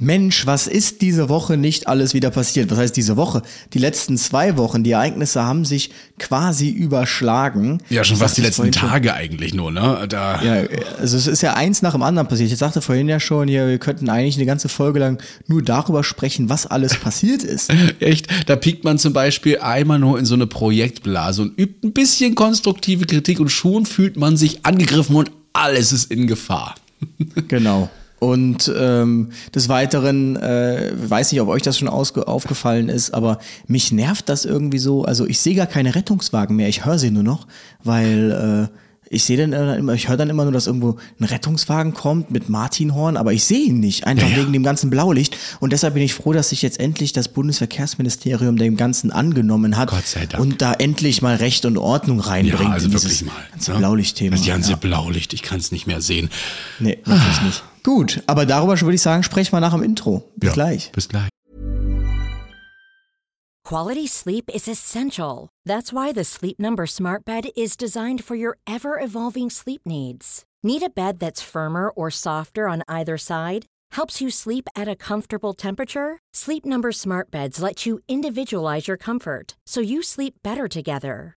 Mensch, was ist diese Woche nicht alles wieder passiert? Was heißt diese Woche? Die letzten zwei Wochen, die Ereignisse haben sich quasi überschlagen. Ja, schon fast die letzten Tage eigentlich nur, ne? Da. Ja, also es ist ja eins nach dem anderen passiert. Ich sagte vorhin ja schon, hier, wir könnten eigentlich eine ganze Folge lang nur darüber sprechen, was alles passiert ist. Echt? Da piekt man zum Beispiel einmal nur in so eine Projektblase und übt ein bisschen konstruktive Kritik und schon fühlt man sich angegriffen und alles ist in Gefahr. Genau. Und ähm, des Weiteren, äh, weiß nicht, ob euch das schon aufgefallen ist, aber mich nervt das irgendwie so. Also ich sehe gar keine Rettungswagen mehr, ich höre sie nur noch, weil äh, ich sehe dann immer, ich höre dann immer nur, dass irgendwo ein Rettungswagen kommt mit Martinhorn, aber ich sehe ihn nicht, einfach ja. wegen dem ganzen Blaulicht. Und deshalb bin ich froh, dass sich jetzt endlich das Bundesverkehrsministerium dem Ganzen angenommen hat Gott sei Dank. und da endlich mal Recht und Ordnung reinbringt. Ja, also wirklich mal. Ganze ne? Blaulichtthema. Das ganze ja. Blaulicht, ich kann es nicht mehr sehen. Nee, wirklich nicht. Gut, aber darüber würde ich sagen, sprechen wir nach dem Intro. Bis ja, gleich. Bis gleich. Quality sleep is essential. That's why the Sleep Number Smart Bed is designed for your ever-evolving sleep needs. Need a bed that's firmer or softer on either side? Helps you sleep at a comfortable temperature? Sleep Number Smart Beds let you individualize your comfort so you sleep better together.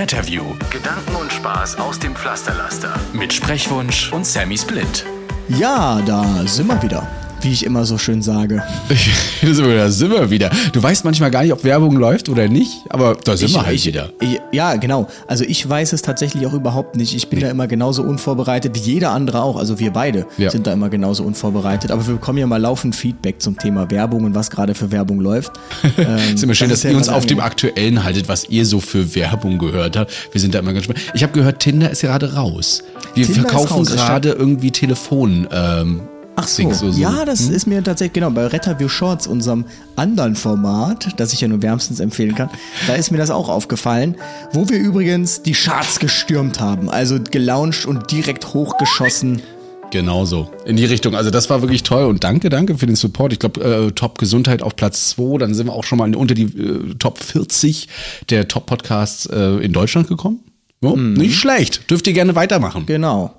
Retterview. Gedanken und Spaß aus dem Pflasterlaster. Mit Sprechwunsch und Sammy Split. Ja, da sind wir wieder. Wie ich immer so schön sage. da sind wir wieder. Du weißt manchmal gar nicht, ob Werbung läuft oder nicht, aber da sind ich, wir halt ich, wieder. Ja, genau. Also ich weiß es tatsächlich auch überhaupt nicht. Ich bin nee. da immer genauso unvorbereitet wie jeder andere auch. Also wir beide ja. sind da immer genauso unvorbereitet. Aber wir bekommen ja mal laufend Feedback zum Thema Werbung und was gerade für Werbung läuft. ähm, ist immer schön, dass ihr uns auf dem Aktuellen haltet, was ihr so für Werbung gehört habt. Wir sind da immer ganz spannend. Ich habe gehört, Tinder ist gerade raus. Wir Tinder verkaufen gerade irgendwie Telefon. Ähm, Ach so. so, so. Ja, das hm? ist mir tatsächlich, genau, bei Retterview Shorts, unserem anderen Format, das ich ja nur wärmstens empfehlen kann, da ist mir das auch aufgefallen, wo wir übrigens die Charts gestürmt haben, also gelauncht und direkt hochgeschossen. Genauso. In die Richtung. Also das war wirklich toll und danke, danke für den Support. Ich glaube, äh, Top Gesundheit auf Platz 2. Dann sind wir auch schon mal unter die äh, Top 40 der Top Podcasts äh, in Deutschland gekommen. Oh, mhm. Nicht schlecht. Dürft ihr gerne weitermachen. Genau.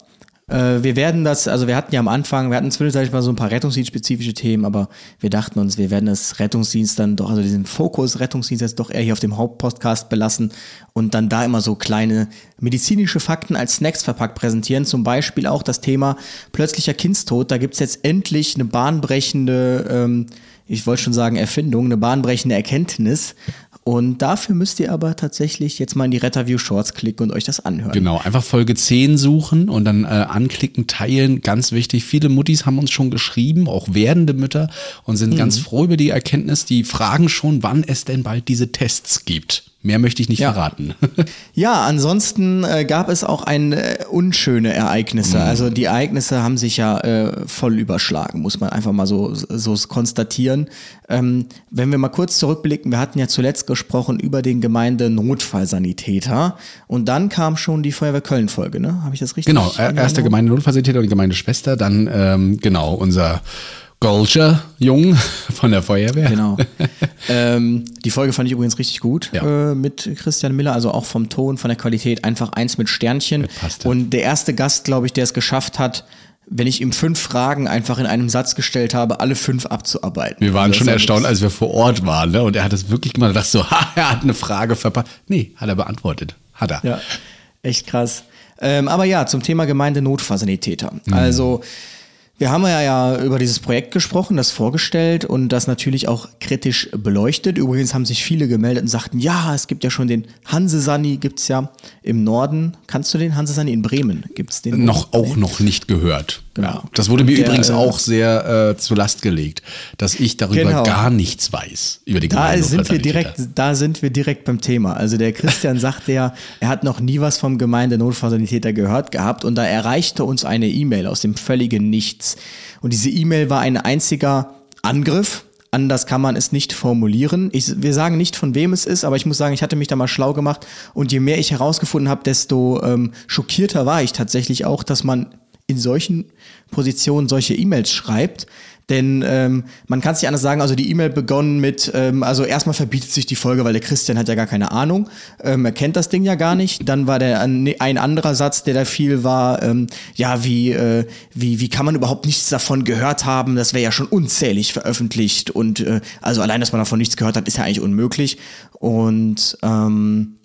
Äh, wir werden das, also wir hatten ja am Anfang, wir hatten zwischenzeitlich mal so ein paar Rettungsdienstspezifische Themen, aber wir dachten uns, wir werden das Rettungsdienst dann doch, also diesen Fokus Rettungsdienst jetzt doch eher hier auf dem Hauptpodcast belassen und dann da immer so kleine medizinische Fakten als Snacks verpackt präsentieren. Zum Beispiel auch das Thema plötzlicher Kindstod. Da gibt's jetzt endlich eine bahnbrechende, ähm, ich wollte schon sagen Erfindung, eine bahnbrechende Erkenntnis. Und dafür müsst ihr aber tatsächlich jetzt mal in die Retterview Shorts klicken und euch das anhören. Genau, einfach Folge 10 suchen und dann äh, anklicken, teilen. Ganz wichtig. Viele Muttis haben uns schon geschrieben, auch werdende Mütter, und sind mhm. ganz froh über die Erkenntnis. Die fragen schon, wann es denn bald diese Tests gibt. Mehr möchte ich nicht ja. verraten. Ja, ansonsten äh, gab es auch ein äh, unschöne Ereignisse. Mhm. Also die Ereignisse haben sich ja äh, voll überschlagen, muss man einfach mal so, so konstatieren. Ähm, wenn wir mal kurz zurückblicken, wir hatten ja zuletzt gesprochen über den Gemeindenotfallsanitäter und dann kam schon die Feuerwehr Köln-Folge, ne? Habe ich das richtig? Genau, erst der Gemeindenotfallsanitäter und die Gemeindeschwester, dann ähm, genau unser Golscher Jung von der Feuerwehr. Genau. ähm, die Folge fand ich übrigens richtig gut ja. äh, mit Christian Miller, also auch vom Ton, von der Qualität, einfach eins mit Sternchen. Und der erste Gast, glaube ich, der es geschafft hat, wenn ich ihm fünf Fragen einfach in einem Satz gestellt habe, alle fünf abzuarbeiten. Wir waren also schon erstaunt, als wir vor Ort waren, ne? Und er hat es wirklich gemacht. Dachte so, ha, er hat eine Frage verpasst. Nee, hat er beantwortet. Hat er. Ja, echt krass. Ähm, aber ja, zum Thema Gemeindenotfallsanitäter. Mhm. Also wir haben ja, ja über dieses Projekt gesprochen, das vorgestellt und das natürlich auch kritisch beleuchtet. Übrigens haben sich viele gemeldet und sagten, ja, es gibt ja schon den Hansesani, gibt's ja im Norden. Kannst du den Hansesani in Bremen? Gibt's den? Noch auch noch nicht gehört. Genau. Ja, das wurde mir der, übrigens äh, auch sehr äh, zur Last gelegt, dass ich darüber genau. gar nichts weiß über die da sind wir direkt, Da sind wir direkt beim Thema. Also der Christian sagte ja, er hat noch nie was vom Gemeindenotfallsanitäter gehört gehabt und da erreichte uns eine E-Mail aus dem völligen Nichts. Und diese E-Mail war ein einziger Angriff Anders kann man es nicht formulieren. Ich, wir sagen nicht, von wem es ist, aber ich muss sagen, ich hatte mich da mal schlau gemacht und je mehr ich herausgefunden habe, desto ähm, schockierter war ich tatsächlich auch, dass man in solchen Positionen solche E-Mails schreibt. Denn ähm, man kann es nicht anders sagen, also die E-Mail begonnen mit, ähm, also erstmal verbietet sich die Folge, weil der Christian hat ja gar keine Ahnung, ähm, er kennt das Ding ja gar nicht. Dann war der ein anderer Satz, der da viel war, ähm, ja, wie, äh, wie, wie kann man überhaupt nichts davon gehört haben? Das wäre ja schon unzählig veröffentlicht. Und äh, also allein, dass man davon nichts gehört hat, ist ja eigentlich unmöglich. Und ähm,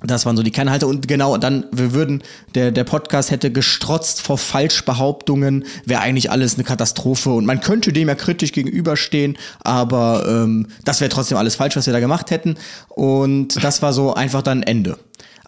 das waren so die Kernhalter und genau, dann wir würden, der, der Podcast hätte gestrotzt vor Falschbehauptungen, wäre eigentlich alles eine Katastrophe und man könnte dem ja kritisch gegenüberstehen, aber ähm, das wäre trotzdem alles falsch, was wir da gemacht hätten. Und das war so einfach dann Ende.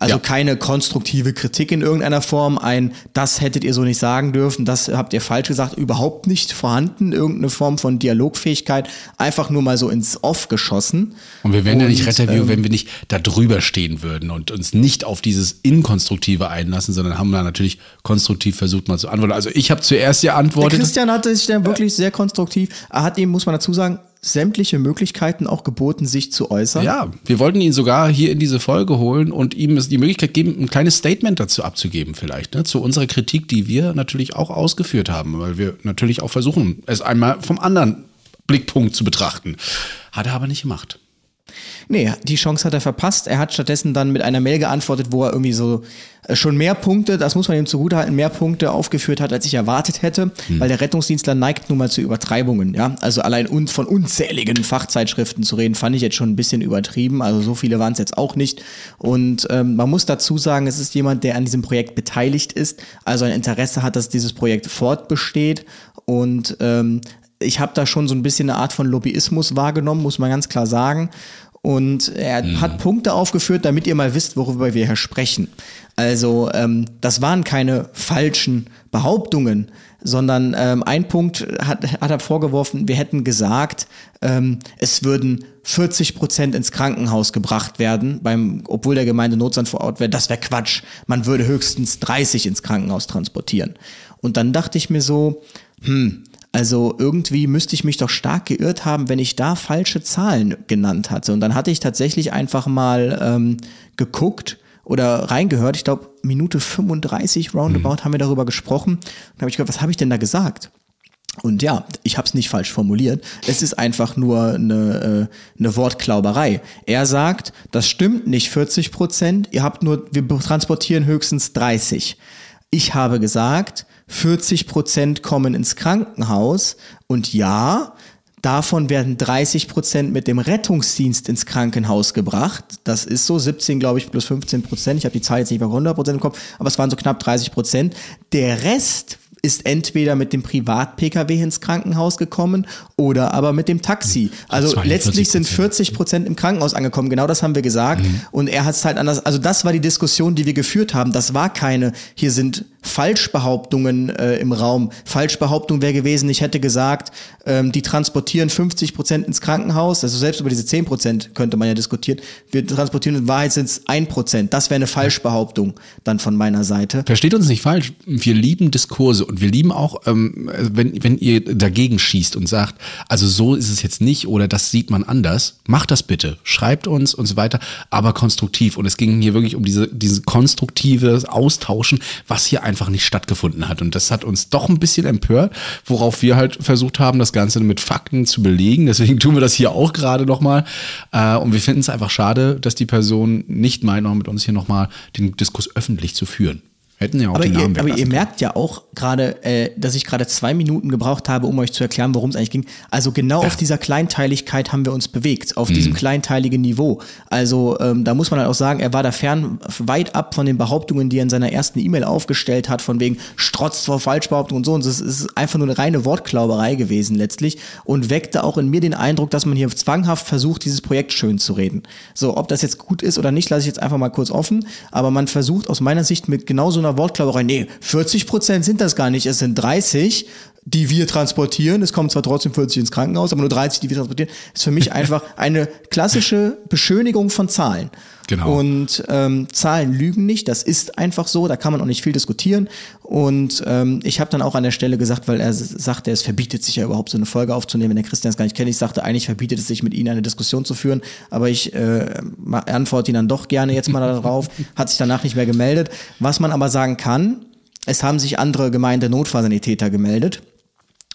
Also ja. keine konstruktive Kritik in irgendeiner Form, ein, das hättet ihr so nicht sagen dürfen, das habt ihr falsch gesagt, überhaupt nicht vorhanden, irgendeine Form von Dialogfähigkeit, einfach nur mal so ins Off geschossen. Und wir wären ja nicht Retterview, ähm, wenn wir nicht da drüber stehen würden und uns nicht auf dieses Inkonstruktive einlassen, sondern haben da natürlich konstruktiv versucht mal zu antworten. Also ich habe zuerst ja antwortet. Der Christian hatte sich dann wirklich sehr konstruktiv, er hat ihm, muss man dazu sagen, sämtliche Möglichkeiten auch geboten, sich zu äußern. Ja, wir wollten ihn sogar hier in diese Folge holen und ihm die Möglichkeit geben, ein kleines Statement dazu abzugeben, vielleicht, ne, zu unserer Kritik, die wir natürlich auch ausgeführt haben, weil wir natürlich auch versuchen, es einmal vom anderen Blickpunkt zu betrachten. Hat er aber nicht gemacht. Nee, die Chance hat er verpasst. Er hat stattdessen dann mit einer Mail geantwortet, wo er irgendwie so äh, schon mehr Punkte, das muss man ihm zugutehalten, mehr Punkte aufgeführt hat, als ich erwartet hätte, hm. weil der Rettungsdienstler neigt nun mal zu Übertreibungen, ja. Also allein un von unzähligen Fachzeitschriften zu reden, fand ich jetzt schon ein bisschen übertrieben. Also so viele waren es jetzt auch nicht. Und ähm, man muss dazu sagen, es ist jemand, der an diesem Projekt beteiligt ist, also ein Interesse hat, dass dieses Projekt fortbesteht und ähm, ich habe da schon so ein bisschen eine Art von Lobbyismus wahrgenommen, muss man ganz klar sagen. Und er mhm. hat Punkte aufgeführt, damit ihr mal wisst, worüber wir hier sprechen. Also ähm, das waren keine falschen Behauptungen, sondern ähm, ein Punkt hat, hat er vorgeworfen, wir hätten gesagt, ähm, es würden 40 Prozent ins Krankenhaus gebracht werden, beim, obwohl der Gemeinde Notstand vor Ort wäre. Das wäre Quatsch. Man würde höchstens 30 ins Krankenhaus transportieren. Und dann dachte ich mir so, hm, also irgendwie müsste ich mich doch stark geirrt haben, wenn ich da falsche Zahlen genannt hatte. Und dann hatte ich tatsächlich einfach mal ähm, geguckt oder reingehört. Ich glaube, Minute 35 roundabout mhm. haben wir darüber gesprochen. Da habe ich gedacht, was habe ich denn da gesagt? Und ja, ich habe es nicht falsch formuliert. Es ist einfach nur eine, äh, eine Wortklauberei. Er sagt, das stimmt nicht 40 Prozent. Ihr habt nur, wir transportieren höchstens 30. Ich habe gesagt, 40 Prozent kommen ins Krankenhaus und ja, Davon werden 30 Prozent mit dem Rettungsdienst ins Krankenhaus gebracht. Das ist so, 17 glaube ich plus 15 Prozent. Ich habe die Zahl jetzt nicht mehr 100 Prozent Kopf, aber es waren so knapp 30 Prozent. Der Rest ist entweder mit dem Privat-Pkw ins Krankenhaus gekommen oder aber mit dem Taxi. Also letztlich sind 40 Prozent im Krankenhaus angekommen. Genau das haben wir gesagt. Mhm. Und er hat es halt anders. Also das war die Diskussion, die wir geführt haben. Das war keine, hier sind Falschbehauptungen äh, im Raum. Falschbehauptung wäre gewesen, ich hätte gesagt, ähm, die transportieren 50 Prozent ins Krankenhaus. Also selbst über diese 10 Prozent könnte man ja diskutieren. Wir transportieren in Wahrheit sind es 1 Prozent. Das wäre eine Falschbehauptung dann von meiner Seite. Versteht uns nicht falsch. Wir lieben Diskurse und wir lieben auch, ähm, wenn, wenn ihr dagegen schießt und sagt, also so ist es jetzt nicht oder das sieht man anders, macht das bitte. Schreibt uns und so weiter, aber konstruktiv. Und es ging hier wirklich um diese, diese konstruktive Austauschen, was hier einfach nicht stattgefunden hat. Und das hat uns doch ein bisschen empört, worauf wir halt versucht haben, das Ganze mit Fakten zu belegen. Deswegen tun wir das hier auch gerade nochmal. Äh, und wir finden es einfach schade, dass die Person nicht meint, noch mit uns hier nochmal den Diskurs öffentlich zu führen. Hätten ja auch aber die Namen ihr, Aber ihr merkt ja auch gerade, äh, dass ich gerade zwei Minuten gebraucht habe, um euch zu erklären, worum es eigentlich ging. Also genau ja. auf dieser Kleinteiligkeit haben wir uns bewegt, auf mhm. diesem kleinteiligen Niveau. Also ähm, da muss man halt auch sagen, er war da fern weit ab von den Behauptungen, die er in seiner ersten E-Mail aufgestellt hat, von wegen Strotz vor Falschbehauptungen und so. Und es ist einfach nur eine reine Wortklauberei gewesen letztlich und weckte auch in mir den Eindruck, dass man hier zwanghaft versucht, dieses Projekt schön zu reden. So, ob das jetzt gut ist oder nicht, lasse ich jetzt einfach mal kurz offen. Aber man versucht aus meiner Sicht mit genau so einer Wortklauberei, nee, 40 Prozent sind das gar nicht, es sind 30. die wir transportieren. Es kommen zwar trotzdem 40 ins Krankenhaus, aber nur 30, die wir transportieren. ist für mich einfach eine klassische Beschönigung von Zahlen. Genau. Und ähm, Zahlen lügen nicht, das ist einfach so, da kann man auch nicht viel diskutieren. Und ähm, ich habe dann auch an der Stelle gesagt, weil er sagte, es verbietet sich ja überhaupt so eine Folge aufzunehmen, wenn der Christian es gar nicht kennt. Ich sagte, eigentlich verbietet es sich mit Ihnen eine Diskussion zu führen, aber ich äh, antworte ihn dann doch gerne jetzt mal darauf, hat sich danach nicht mehr gemeldet. Was man aber sagen kann, es haben sich andere Gemeinde-Notfallsanitäter gemeldet.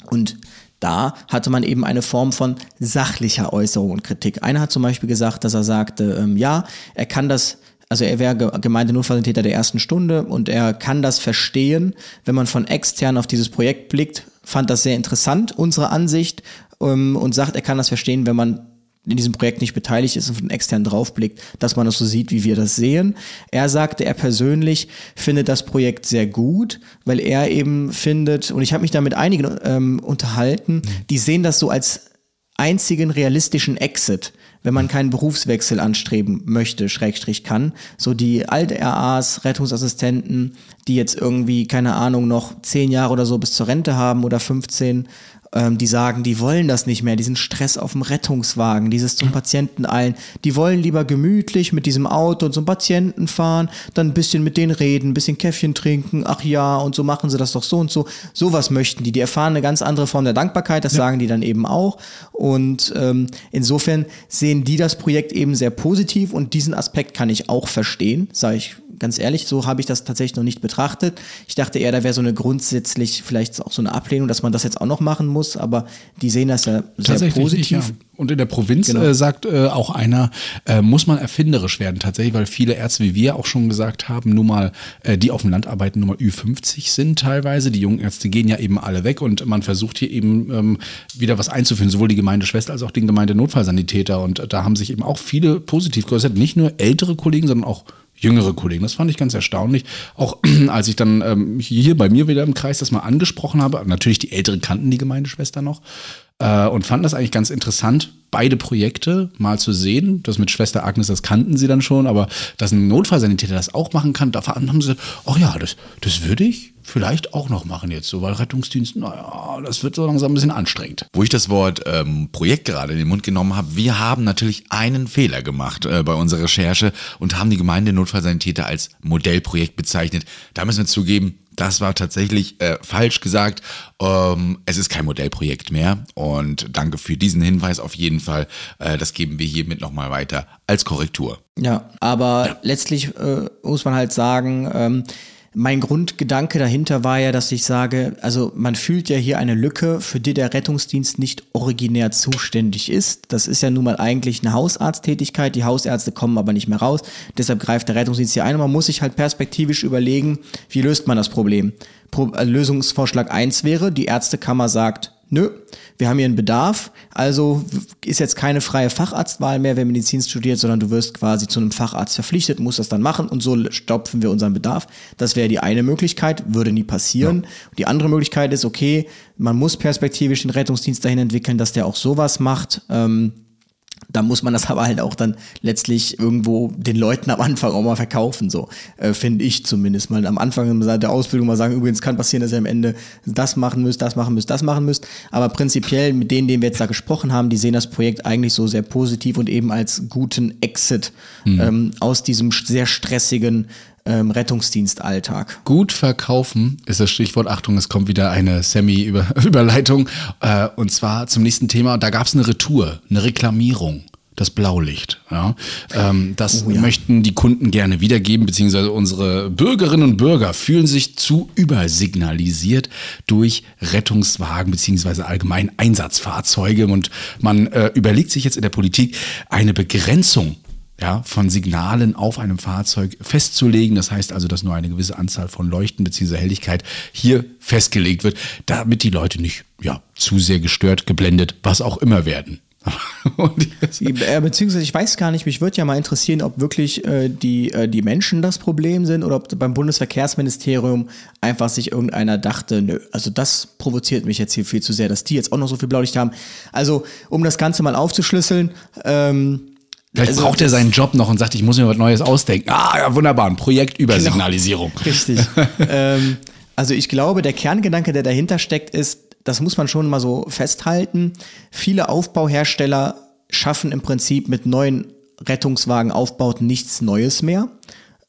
Und da hatte man eben eine Form von sachlicher Äußerung und Kritik. Einer hat zum Beispiel gesagt, dass er sagte, ähm, ja, er kann das also er wäre Gemeindenotfalltäter der ersten Stunde und er kann das verstehen, wenn man von extern auf dieses Projekt blickt, fand das sehr interessant, unsere Ansicht, ähm, und sagt, er kann das verstehen, wenn man in diesem Projekt nicht beteiligt ist und von extern draufblickt, dass man das so sieht, wie wir das sehen. Er sagte, er persönlich findet das Projekt sehr gut, weil er eben findet, und ich habe mich da mit einigen ähm, unterhalten, die sehen das so als einzigen realistischen Exit, wenn man keinen Berufswechsel anstreben möchte, Schrägstrich kann. So die alte RAs, Rettungsassistenten, die jetzt irgendwie, keine Ahnung, noch zehn Jahre oder so bis zur Rente haben oder 15 ähm, die sagen, die wollen das nicht mehr, diesen Stress auf dem Rettungswagen, dieses zum Patienten eilen. Die wollen lieber gemütlich mit diesem Auto zum Patienten fahren, dann ein bisschen mit denen reden, ein bisschen Käffchen trinken, ach ja, und so machen sie das doch so und so. Sowas möchten die. Die erfahren eine ganz andere Form der Dankbarkeit, das ja. sagen die dann eben auch. Und ähm, insofern sehen die das Projekt eben sehr positiv und diesen Aspekt kann ich auch verstehen, sage ich ganz ehrlich, so habe ich das tatsächlich noch nicht betrachtet. Ich dachte eher, da wäre so eine grundsätzlich vielleicht auch so eine Ablehnung, dass man das jetzt auch noch machen muss, aber die sehen das ja sehr positiv. Ja. Und in der Provinz genau. äh, sagt äh, auch einer, äh, muss man erfinderisch werden tatsächlich, weil viele Ärzte, wie wir auch schon gesagt haben, nun mal, äh, die auf dem Land arbeiten, nun mal Ü50 sind teilweise. Die jungen Ärzte gehen ja eben alle weg und man versucht hier eben ähm, wieder was einzuführen, sowohl die Gemeindeschwester als auch den Gemeindenotfallsanitäter. Und da haben sich eben auch viele positiv geäußert, nicht nur ältere Kollegen, sondern auch jüngere Kollegen. Das fand ich ganz erstaunlich. Auch als ich dann ähm, hier bei mir wieder im Kreis das mal angesprochen habe, natürlich die Älteren kannten die Gemeindeschwester noch äh, und fanden das eigentlich ganz interessant, beide Projekte mal zu sehen. Das mit Schwester Agnes, das kannten sie dann schon, aber dass ein Notfallsanitäter das auch machen kann, da haben sie gesagt, oh ja, das, das würde ich vielleicht auch noch machen jetzt so, weil Rettungsdienst, naja, das wird so langsam ein bisschen anstrengend. Wo ich das Wort ähm, Projekt gerade in den Mund genommen habe, wir haben natürlich einen Fehler gemacht äh, bei unserer Recherche und haben die Gemeinde Notfallsanitäter als Modellprojekt bezeichnet. Da müssen wir zugeben, das war tatsächlich äh, falsch gesagt. Ähm, es ist kein Modellprojekt mehr. Und danke für diesen Hinweis auf jeden Fall. Äh, das geben wir hiermit nochmal weiter als Korrektur. Ja, aber ja. letztlich äh, muss man halt sagen, ähm, mein Grundgedanke dahinter war ja, dass ich sage, also man fühlt ja hier eine Lücke, für die der Rettungsdienst nicht originär zuständig ist. Das ist ja nun mal eigentlich eine Hausarzttätigkeit. Die Hausärzte kommen aber nicht mehr raus. Deshalb greift der Rettungsdienst hier ein und man muss sich halt perspektivisch überlegen, wie löst man das Problem. Pro äh, Lösungsvorschlag eins wäre, die Ärztekammer sagt, nö, wir haben hier einen Bedarf, also ist jetzt keine freie Facharztwahl mehr, wer Medizin studiert, sondern du wirst quasi zu einem Facharzt verpflichtet, musst das dann machen und so stopfen wir unseren Bedarf. Das wäre die eine Möglichkeit, würde nie passieren. Ja. Die andere Möglichkeit ist, okay, man muss perspektivisch den Rettungsdienst dahin entwickeln, dass der auch sowas macht. Ähm, da muss man das aber halt auch dann letztlich irgendwo den Leuten am Anfang auch mal verkaufen, so äh, finde ich zumindest mal am Anfang der Ausbildung mal sagen, übrigens kann passieren, dass ihr am Ende das machen müsst, das machen müsst, das machen müsst, aber prinzipiell mit denen, denen wir jetzt da gesprochen haben, die sehen das Projekt eigentlich so sehr positiv und eben als guten Exit mhm. ähm, aus diesem sehr stressigen ähm, Rettungsdienstalltag. Gut verkaufen ist das Stichwort. Achtung, es kommt wieder eine Semi-Überleitung. Äh, und zwar zum nächsten Thema. Da gab es eine Retour, eine Reklamierung das Blaulicht. Ja. Ähm, das oh, ja. möchten die Kunden gerne wiedergeben, beziehungsweise unsere Bürgerinnen und Bürger fühlen sich zu übersignalisiert durch Rettungswagen, beziehungsweise allgemein Einsatzfahrzeuge. Und man äh, überlegt sich jetzt in der Politik eine Begrenzung ja, von Signalen auf einem Fahrzeug festzulegen. Das heißt also, dass nur eine gewisse Anzahl von Leuchten bzw. Helligkeit hier festgelegt wird, damit die Leute nicht ja, zu sehr gestört, geblendet, was auch immer werden. äh, beziehungsweise ich weiß gar nicht, mich würde ja mal interessieren, ob wirklich äh, die, äh, die Menschen das Problem sind oder ob beim Bundesverkehrsministerium einfach sich irgendeiner dachte, nö, also das provoziert mich jetzt hier viel zu sehr, dass die jetzt auch noch so viel Blaulicht haben. Also, um das Ganze mal aufzuschlüsseln, ähm, Vielleicht also, braucht er seinen Job noch und sagt, ich muss mir was Neues ausdenken. Ah, ja, wunderbar, ein Projekt über genau. Signalisierung. Richtig. ähm, also ich glaube, der Kerngedanke, der dahinter steckt, ist, das muss man schon mal so festhalten, viele Aufbauhersteller schaffen im Prinzip mit neuen Rettungswagenaufbauten nichts Neues mehr,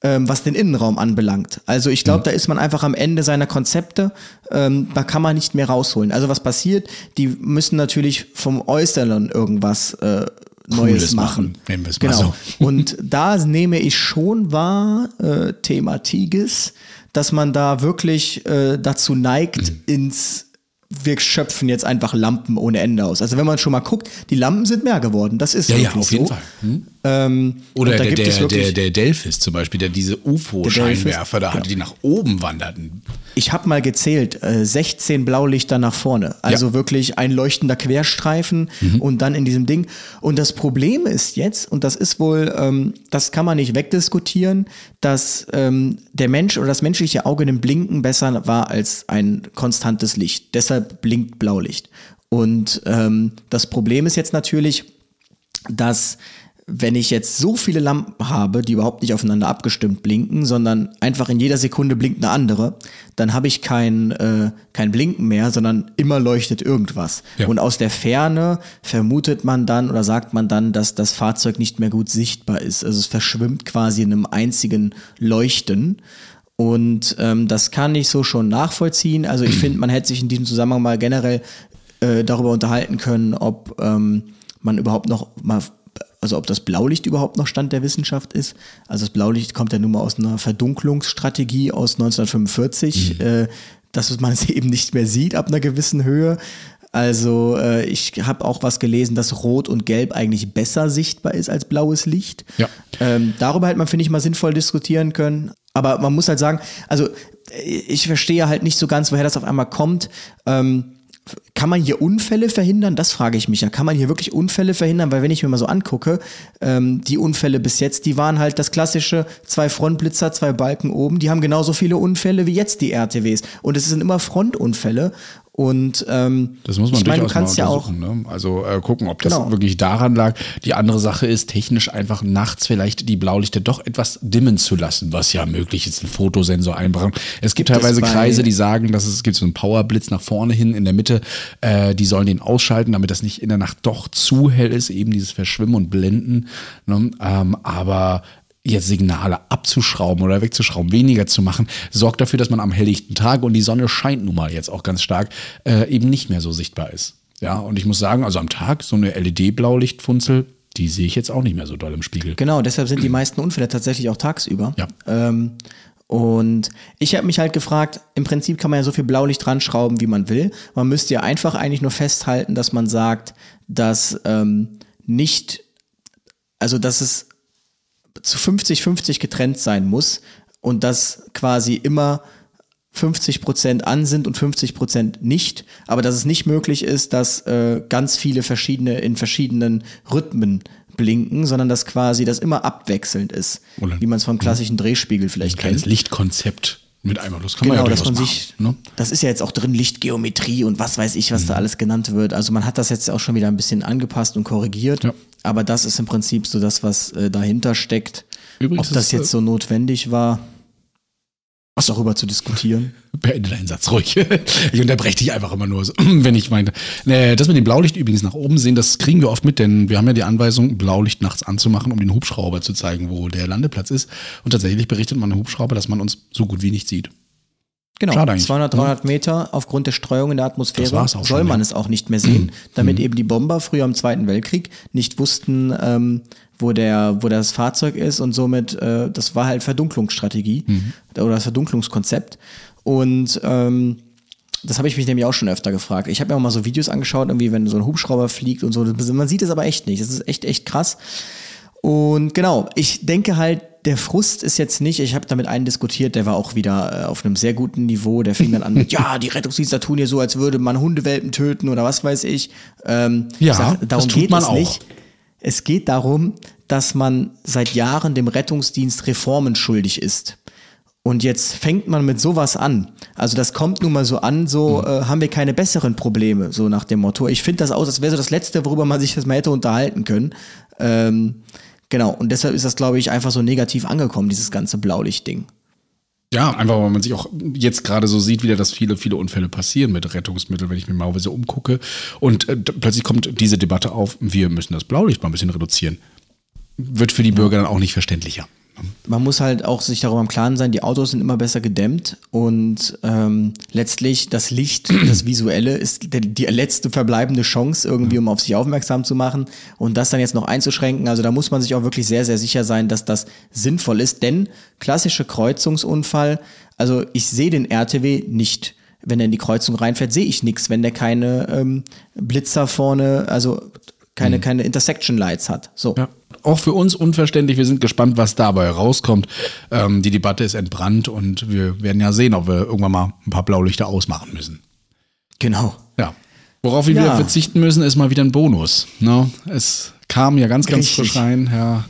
ähm, was den Innenraum anbelangt. Also ich glaube, mhm. da ist man einfach am Ende seiner Konzepte, ähm, da kann man nicht mehr rausholen. Also was passiert, die müssen natürlich vom Äußeren irgendwas äh, Neues machen. machen. es genau. mal so. Und da nehme ich schon wahr, äh, Thema Tigis, dass man da wirklich äh, dazu neigt, mhm. ins wir schöpfen jetzt einfach Lampen ohne Ende aus. Also wenn man schon mal guckt, die Lampen sind mehr geworden. Das ist ja, wirklich ja, auf jeden so. Fall. Hm? Ähm, Oder der, der, der, der Delphis zum Beispiel, der diese UFO-Scheinwerfer da hatte, die nach oben wanderten. Ich habe mal gezählt, äh, 16 Blaulichter nach vorne. Also ja. wirklich ein leuchtender Querstreifen mhm. und dann in diesem Ding. Und das Problem ist jetzt, und das ist wohl, ähm, das kann man nicht wegdiskutieren, dass ähm, der Mensch oder das menschliche Auge im Blinken besser war als ein konstantes Licht. Deshalb blinkt Blaulicht. Und ähm, das Problem ist jetzt natürlich, dass wenn ich jetzt so viele Lampen habe, die überhaupt nicht aufeinander abgestimmt blinken, sondern einfach in jeder Sekunde blinkt eine andere, dann habe ich kein, äh, kein Blinken mehr, sondern immer leuchtet irgendwas. Ja. Und aus der Ferne vermutet man dann oder sagt man dann, dass das Fahrzeug nicht mehr gut sichtbar ist. Also es verschwimmt quasi in einem einzigen Leuchten. Und ähm, das kann ich so schon nachvollziehen. Also ich finde, man hätte sich in diesem Zusammenhang mal generell äh, darüber unterhalten können, ob ähm, man überhaupt noch mal also ob das Blaulicht überhaupt noch Stand der Wissenschaft ist. Also das Blaulicht kommt ja nun mal aus einer Verdunklungsstrategie aus 1945, mhm. äh, dass man es eben nicht mehr sieht ab einer gewissen Höhe. Also äh, ich habe auch was gelesen, dass Rot und Gelb eigentlich besser sichtbar ist als blaues Licht. Ja. Ähm, darüber hätte man, finde ich, mal sinnvoll diskutieren können. Aber man muss halt sagen, also ich verstehe halt nicht so ganz, woher das auf einmal kommt. Ähm, kann man hier Unfälle verhindern? Das frage ich mich ja. Kann man hier wirklich Unfälle verhindern? Weil wenn ich mir mal so angucke, ähm, die Unfälle bis jetzt, die waren halt das klassische zwei Frontblitzer, zwei Balken oben. Die haben genauso viele Unfälle wie jetzt die RTWs. Und es sind immer Frontunfälle. Und ähm, das muss man ich meine, du kannst ja auch ne? also äh, gucken, ob das genau. wirklich daran lag. Die andere Sache ist technisch einfach nachts vielleicht die Blaulichter doch etwas dimmen zu lassen, was ja möglich ist, ein Fotosensor einbauen. Es gibt, gibt teilweise Kreise, die sagen, dass es, es gibt so einen Powerblitz nach vorne hin in der Mitte, äh, die sollen den ausschalten, damit das nicht in der Nacht doch zu hell ist, eben dieses Verschwimmen und Blenden. Ne? Ähm, aber jetzt Signale abzuschrauben oder wegzuschrauben, weniger zu machen, sorgt dafür, dass man am helllichten Tag und die Sonne scheint nun mal jetzt auch ganz stark, äh, eben nicht mehr so sichtbar ist. Ja, und ich muss sagen, also am Tag so eine LED-Blaulichtfunzel, die sehe ich jetzt auch nicht mehr so doll im Spiegel. Genau, deshalb sind die meisten Unfälle tatsächlich auch tagsüber. Ja. Ähm, und ich habe mich halt gefragt, im Prinzip kann man ja so viel Blaulicht dran schrauben, wie man will. Man müsste ja einfach eigentlich nur festhalten, dass man sagt, dass ähm, nicht, also dass es zu 50-50 getrennt sein muss und dass quasi immer 50 Prozent an sind und 50 Prozent nicht, aber dass es nicht möglich ist, dass äh, ganz viele verschiedene in verschiedenen Rhythmen blinken, sondern dass quasi das immer abwechselnd ist, Oder wie man es vom klassischen Drehspiegel vielleicht ein kennt. Lichtkonzept mit einmal los. Kann genau, man ja dass man sich, ne? das ist ja jetzt auch drin Lichtgeometrie und was weiß ich, was mhm. da alles genannt wird. Also man hat das jetzt auch schon wieder ein bisschen angepasst und korrigiert. Ja. Aber das ist im Prinzip so das, was äh, dahinter steckt. Übrigens Ob das jetzt so notwendig war, was darüber zu diskutieren. Beende deinen Satz ruhig. Ich unterbreche dich einfach immer nur, so, wenn ich meine. Das mit dem Blaulicht übrigens nach oben sehen, das kriegen wir oft mit, denn wir haben ja die Anweisung, Blaulicht nachts anzumachen, um den Hubschrauber zu zeigen, wo der Landeplatz ist. Und tatsächlich berichtet man im Hubschrauber, dass man uns so gut wie nicht sieht. Genau, 200, 300 Meter aufgrund der Streuung in der Atmosphäre soll schon, man ja. es auch nicht mehr sehen, damit mhm. eben die Bomber früher im Zweiten Weltkrieg nicht wussten, ähm, wo der, wo das Fahrzeug ist und somit, äh, das war halt Verdunklungsstrategie mhm. oder das Verdunklungskonzept. Und ähm, das habe ich mich nämlich auch schon öfter gefragt. Ich habe mir auch mal so Videos angeschaut, irgendwie, wenn so ein Hubschrauber fliegt und so. Man sieht es aber echt nicht. Das ist echt, echt krass. Und genau, ich denke halt, der Frust ist jetzt nicht, ich habe damit einen diskutiert, der war auch wieder äh, auf einem sehr guten Niveau, der fing dann an mit, ja, die Rettungsdienste tun hier so, als würde man Hundewelpen töten oder was weiß ich. Ähm, ja, ich sag, darum das tut geht man es auch. nicht. Es geht darum, dass man seit Jahren dem Rettungsdienst Reformen schuldig ist. Und jetzt fängt man mit sowas an. Also das kommt nun mal so an, so mhm. äh, haben wir keine besseren Probleme, so nach dem Motto. Ich finde das aus, als wäre so das Letzte, worüber man sich das mal hätte unterhalten können. Ähm, genau, und deshalb ist das, glaube ich, einfach so negativ angekommen, dieses ganze Blaulicht-Ding. Ja, einfach weil man sich auch jetzt gerade so sieht, wieder, dass viele, viele Unfälle passieren mit Rettungsmitteln, wenn ich mir mal so umgucke. Und äh, plötzlich kommt diese Debatte auf, wir müssen das Blaulicht mal ein bisschen reduzieren. Wird für die Bürger dann auch nicht verständlicher. Man muss halt auch sich darüber im Klaren sein, die Autos sind immer besser gedämmt und ähm, letztlich das Licht, das Visuelle ist der, die letzte verbleibende Chance irgendwie, um auf sich aufmerksam zu machen und das dann jetzt noch einzuschränken. Also da muss man sich auch wirklich sehr, sehr sicher sein, dass das sinnvoll ist, denn klassische Kreuzungsunfall, also ich sehe den RTW nicht. Wenn er in die Kreuzung reinfährt, sehe ich nichts, wenn der keine ähm, Blitzer vorne, also keine, mhm. keine Intersection Lights hat. So. Ja auch für uns unverständlich. Wir sind gespannt, was dabei rauskommt. Ähm, die Debatte ist entbrannt und wir werden ja sehen, ob wir irgendwann mal ein paar Blaulichter ausmachen müssen. Genau. Ja. Worauf wir ja. wieder verzichten müssen, ist mal wieder ein Bonus. Ne? Es kam ja ganz, ganz frisch rein. Ja.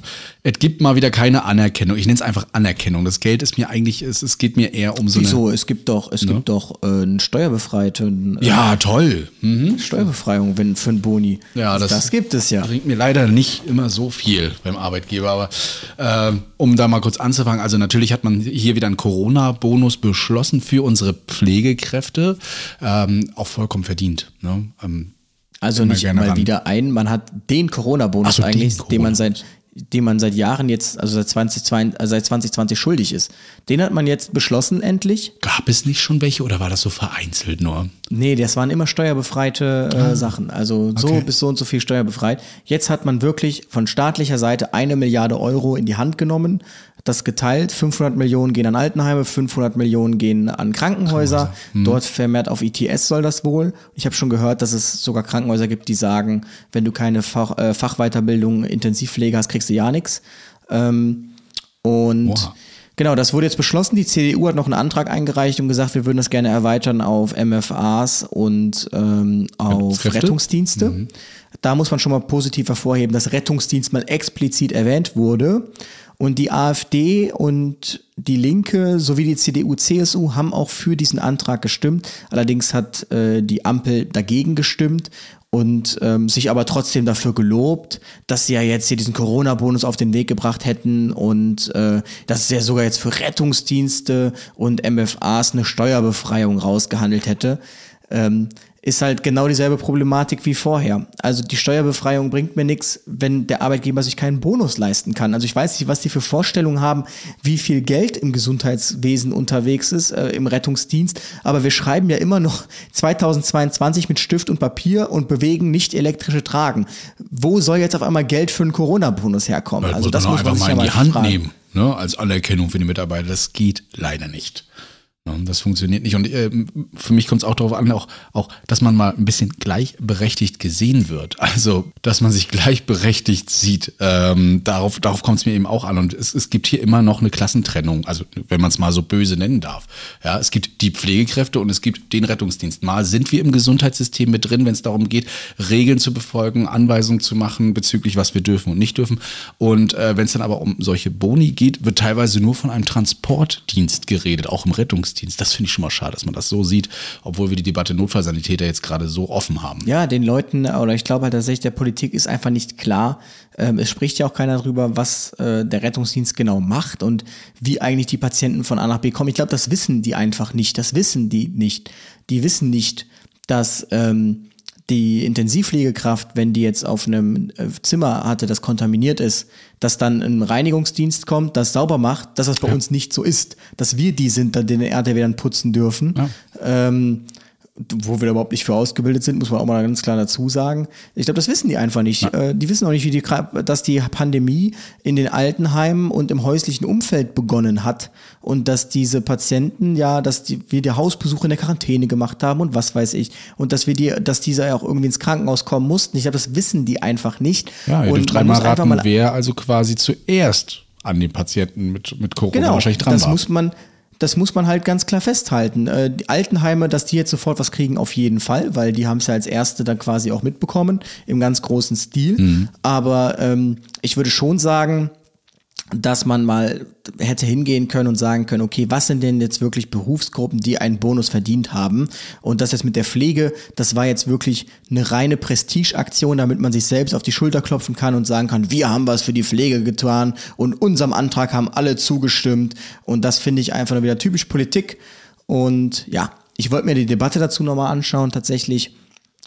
Es gibt mal wieder keine Anerkennung. Ich nenne es einfach Anerkennung. Das Geld ist mir eigentlich, es, es geht mir eher um so Wieso? Eine, es gibt doch, es ne? gibt doch äh, einen steuerbefreiten. Äh, ja, toll. Mhm. Steuerbefreiung wenn, für einen Boni. Ja, also das, das, gibt es ja. Bringt mir leider nicht immer so viel beim Arbeitgeber. Aber äh, um da mal kurz anzufangen, also natürlich hat man hier wieder einen Corona-Bonus beschlossen für unsere Pflegekräfte. Ähm, auch vollkommen verdient. Ne? Ähm, also nicht mal wieder ein, man hat den Corona-Bonus so, eigentlich, den, den man seit den man seit Jahren jetzt, also seit 2020, also seit 2020 schuldig ist. Den hat man jetzt beschlossen endlich. Gab es nicht schon welche oder war das so vereinzelt nur? Nee, das waren immer steuerbefreite äh, ah, Sachen. Also so okay. bis so und so viel steuerbefreit. Jetzt hat man wirklich von staatlicher Seite eine Milliarde Euro in die Hand genommen, das geteilt. 500 Millionen gehen an Altenheime, 500 Millionen gehen an Krankenhäuser. Hm. Dort vermehrt auf ITS soll das wohl. Ich habe schon gehört, dass es sogar Krankenhäuser gibt, die sagen, wenn du keine Fach, äh, Fachweiterbildung Intensivpflege hast, kriegst du ja nichts. Ähm, und wow. Genau, das wurde jetzt beschlossen. Die CDU hat noch einen Antrag eingereicht und gesagt, wir würden das gerne erweitern auf MFAs und ähm, auf Rettungsdienste. Mhm. Da muss man schon mal positiv hervorheben, dass Rettungsdienst mal explizit erwähnt wurde. Und die AfD und die Linke sowie die CDU, CSU haben auch für diesen Antrag gestimmt. Allerdings hat äh, die Ampel dagegen gestimmt und ähm, sich aber trotzdem dafür gelobt, dass sie ja jetzt hier diesen Corona-Bonus auf den Weg gebracht hätten und äh, dass es ja sogar jetzt für Rettungsdienste und MFAs eine Steuerbefreiung rausgehandelt hätte. Ähm, ist halt genau dieselbe Problematik wie vorher. Also die Steuerbefreiung bringt mir nichts, wenn der Arbeitgeber sich keinen Bonus leisten kann. Also ich weiß nicht, was die für Vorstellungen haben, wie viel Geld im Gesundheitswesen unterwegs ist, äh, im Rettungsdienst, aber wir schreiben ja immer noch 2022 mit Stift und Papier und bewegen nicht elektrische Tragen. Wo soll jetzt auf einmal Geld für einen Corona-Bonus herkommen? also das muss man einfach sich mal in die Hand fragen. nehmen, ne, als Anerkennung für die Mitarbeiter. Das geht leider nicht. Das funktioniert nicht. Und äh, für mich kommt es auch darauf an, auch, auch, dass man mal ein bisschen gleichberechtigt gesehen wird. Also, dass man sich gleichberechtigt sieht. Ähm, darauf darauf kommt es mir eben auch an. Und es, es gibt hier immer noch eine Klassentrennung, also wenn man es mal so böse nennen darf. Ja, es gibt die Pflegekräfte und es gibt den Rettungsdienst. Mal sind wir im Gesundheitssystem mit drin, wenn es darum geht, Regeln zu befolgen, Anweisungen zu machen bezüglich, was wir dürfen und nicht dürfen. Und äh, wenn es dann aber um solche Boni geht, wird teilweise nur von einem Transportdienst geredet, auch im Rettungsdienst. Rettungsdienst. Das finde ich schon mal schade, dass man das so sieht, obwohl wir die Debatte Notfallsanitäter jetzt gerade so offen haben. Ja, den Leuten, oder ich glaube halt tatsächlich, der Politik ist einfach nicht klar. Ähm, es spricht ja auch keiner darüber, was äh, der Rettungsdienst genau macht und wie eigentlich die Patienten von A nach B kommen. Ich glaube, das wissen die einfach nicht. Das wissen die nicht. Die wissen nicht, dass ähm, die Intensivpflegekraft, wenn die jetzt auf einem äh, Zimmer hatte, das kontaminiert ist, dass dann ein Reinigungsdienst kommt, das sauber macht, dass das bei ja. uns nicht so ist, dass wir die sind, den RTW dann putzen dürfen. Ja. Ähm, wo wir da überhaupt nicht für ausgebildet sind, muss man auch mal ganz klar dazu sagen. Ich glaube, das wissen die einfach nicht. Ja. Äh, die wissen auch nicht, wie die, dass die Pandemie in den Altenheimen und im häuslichen Umfeld begonnen hat und dass diese Patienten ja, dass die, wir die Hausbesuche in der Quarantäne gemacht haben und was weiß ich und dass wir die, dass diese auch irgendwie ins Krankenhaus kommen mussten. Ich glaube, das wissen die einfach nicht. Ja, ihr und dreimal raten, mal, wer also quasi zuerst an den Patienten mit, mit Corona genau, wahrscheinlich dran das war. muss man das muss man halt ganz klar festhalten. Äh, die Altenheime, dass die jetzt sofort was kriegen, auf jeden Fall, weil die haben es ja als erste dann quasi auch mitbekommen, im ganz großen Stil. Mhm. Aber ähm, ich würde schon sagen, dass man mal hätte hingehen können und sagen können, okay, was sind denn jetzt wirklich Berufsgruppen, die einen Bonus verdient haben? Und das jetzt mit der Pflege, das war jetzt wirklich eine reine Prestigeaktion, damit man sich selbst auf die Schulter klopfen kann und sagen kann, wir haben was für die Pflege getan und unserem Antrag haben alle zugestimmt. Und das finde ich einfach nur wieder typisch Politik. Und ja, ich wollte mir die Debatte dazu nochmal anschauen. Tatsächlich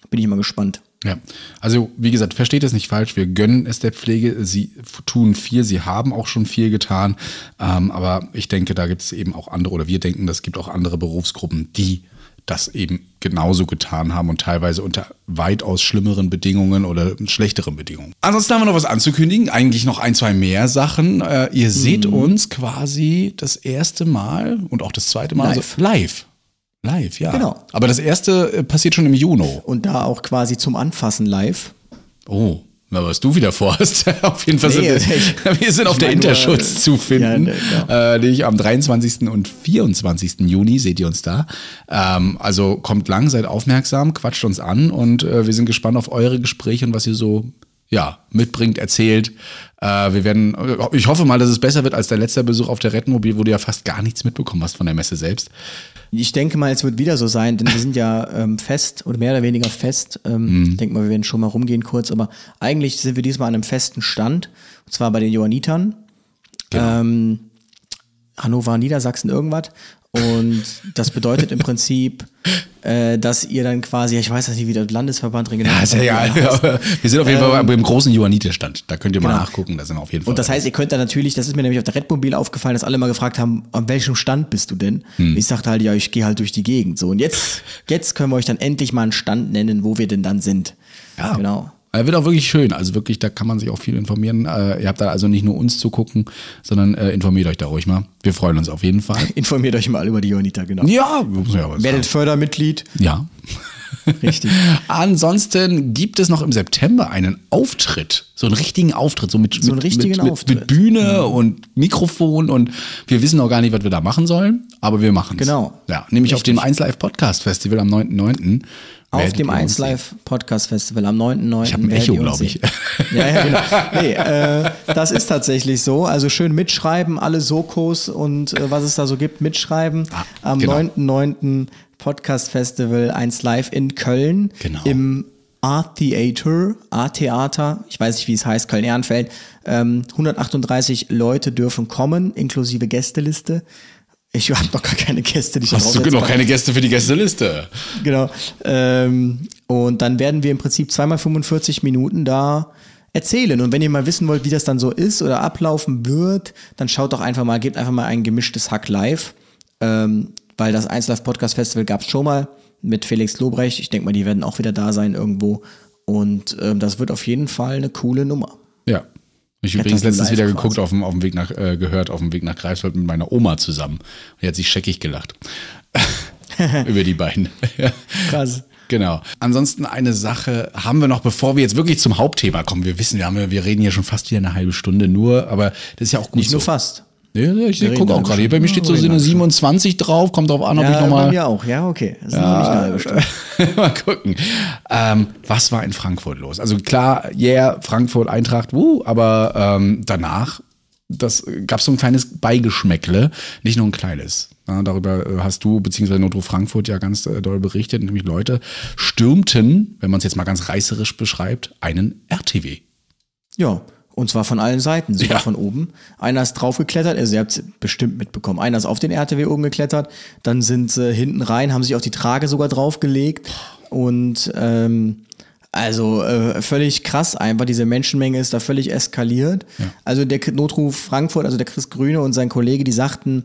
bin ich mal gespannt. Ja, also wie gesagt, versteht es nicht falsch, wir gönnen es der Pflege, sie tun viel, sie haben auch schon viel getan, ähm, aber ich denke, da gibt es eben auch andere, oder wir denken, es gibt auch andere Berufsgruppen, die das eben genauso getan haben und teilweise unter weitaus schlimmeren Bedingungen oder schlechteren Bedingungen. Ansonsten haben wir noch was anzukündigen, eigentlich noch ein, zwei mehr Sachen. Äh, ihr seht Mhm. uns quasi das erste Mal und auch das zweite Mal Live. So, live. Live, ja. Genau. Aber das erste äh, passiert schon im Juni. Und da auch quasi zum Anfassen live. Oh, na, was du wieder vorhast. auf jeden Fall Nee, sind ich- wir, wir sind auf der mein nur, Interschutz äh, zu finden. ja, ne, äh, nämlich am 23. und 24. Juni seht ihr uns da. Ähm, also kommt lang, seid aufmerksam, quatscht uns an und äh, wir sind gespannt auf eure Gespräche und was ihr so ja, mitbringt, erzählt. Äh, wir werden, ich hoffe mal, dass es besser wird als der letzte Besuch auf der Rettenmobil, wo du ja fast gar nichts mitbekommen hast von der Messe selbst. Ich denke mal, es wird wieder so sein, denn wir sind ja ähm, fest oder mehr oder weniger fest. Ähm, Ich denke mal, wir werden schon mal rumgehen kurz, aber eigentlich sind wir diesmal an einem festen Stand, und zwar bei den Johannitern. Ähm, Hannover, Niedersachsen, irgendwas. Und das bedeutet im Prinzip, äh, dass ihr dann quasi, ich weiß nicht, wie der Landesverband regional. Ja, ist ja egal. Wir sind auf jeden Fall beim großen Johanniterstand. Da könnt ihr mal Genau. nachgucken, da sind wir auf jeden Fall. Und das heißt, ihr könnt da natürlich, das ist mir nämlich auf der Redmobil aufgefallen, dass alle mal gefragt haben, an welchem Stand bist du denn? Ich sagte halt, ja, ich gehe halt durch die Gegend. So, und jetzt, jetzt können wir euch dann endlich mal einen Stand nennen, wo wir denn dann sind. Ja. Genau. Er wird auch wirklich schön. Also wirklich, da kann man sich auch viel informieren. Äh, ihr habt da also nicht nur uns zu gucken, sondern äh, informiert euch da ruhig mal. Wir freuen uns auf jeden Fall. Informiert euch mal über die Johanniter, genau. ja, ja Werdet. Fördermitglied. Ja. Richtig. Ansonsten gibt es noch im September einen Auftritt, so einen richtigen Auftritt, so mit, So einen richtigen mit, mit, Auftritt. mit Bühne und Mikrofon und wir wissen noch gar nicht, was wir da machen sollen, aber wir machen es. Genau. Ja, nämlich auf dem 1 Live Podcast Festival am 9.9. Auf dem ihr uns 1 sehen. Live Podcast Festival am 9.9. Ich hab ein Echo, ihr uns glaub ich. Ja, ja, genau. Nee, äh, das ist tatsächlich so. Also schön mitschreiben, alle Sokos und äh, was es da so gibt, mitschreiben. Ah, am genau. 9.9. Podcast Festival 1 Live in Köln. Genau. Im Art Theater, Art Theater, ich weiß nicht, wie es heißt, Köln-Ehrenfeld. Ähm, 138 Leute dürfen kommen, inklusive Gästeliste. Ich habe noch gar keine Gäste, die ich Hast du noch keine Gäste für die Gästeliste? Genau. Ähm, und dann werden wir im Prinzip zweimal 45 Minuten da erzählen. Und wenn ihr mal wissen wollt, wie das dann so ist oder ablaufen wird, dann schaut doch einfach mal, gebt einfach mal ein gemischtes Hack live. Ähm, weil das 1 Live Podcast Festival gab es schon mal mit Felix Lobrecht. Ich denke mal, die werden auch wieder da sein irgendwo. Und ähm, das wird auf jeden Fall eine coole Nummer. Ja. Ich Rettet übrigens letztens wieder quasi. geguckt, auf dem, auf dem Weg nach, äh, gehört, auf dem Weg nach Greifswald mit meiner Oma zusammen. Und die hat sich scheckig gelacht. Über die beiden. Krass. Genau. Ansonsten eine Sache haben wir noch, bevor wir jetzt wirklich zum Hauptthema kommen. Wir wissen, wir, haben, ja- wir reden hier schon fast wieder eine halbe Stunde nur, aber das ist ja auch gut Nicht so. nur fast. Ja, ja, ich gucke auch eine gerade. Bei mir steht so. Sinne 27 drauf, kommt drauf an, ob ich Ja, bei nochmal. mir auch. Ja, okay. Das ist noch nicht eine halbe mal gucken. Ähm, was war in Frankfurt los? Also klar, yeah, Frankfurt, Eintracht, wuh, aber ähm, danach, das gab so ein kleines Beigeschmäckle, nicht nur ein kleines. Ja, darüber äh, hast du, beziehungsweise Notruf Frankfurt ja ganz äh, doll berichtet, nämlich Leute stürmten, wenn man es jetzt mal ganz reißerisch beschreibt, einen RTW. Ja, und zwar von allen Seiten, sogar Ja. von oben. Einer ist draufgeklettert, also ihr habt es bestimmt mitbekommen. Einer ist auf den RTW oben geklettert, dann sind sie hinten rein, haben sich auf die Trage sogar draufgelegt und ähm, also äh, völlig krass einfach, diese Menschenmenge ist da völlig eskaliert. Also der Notruf Frankfurt, also der Chris Grüne und sein Kollege, die sagten,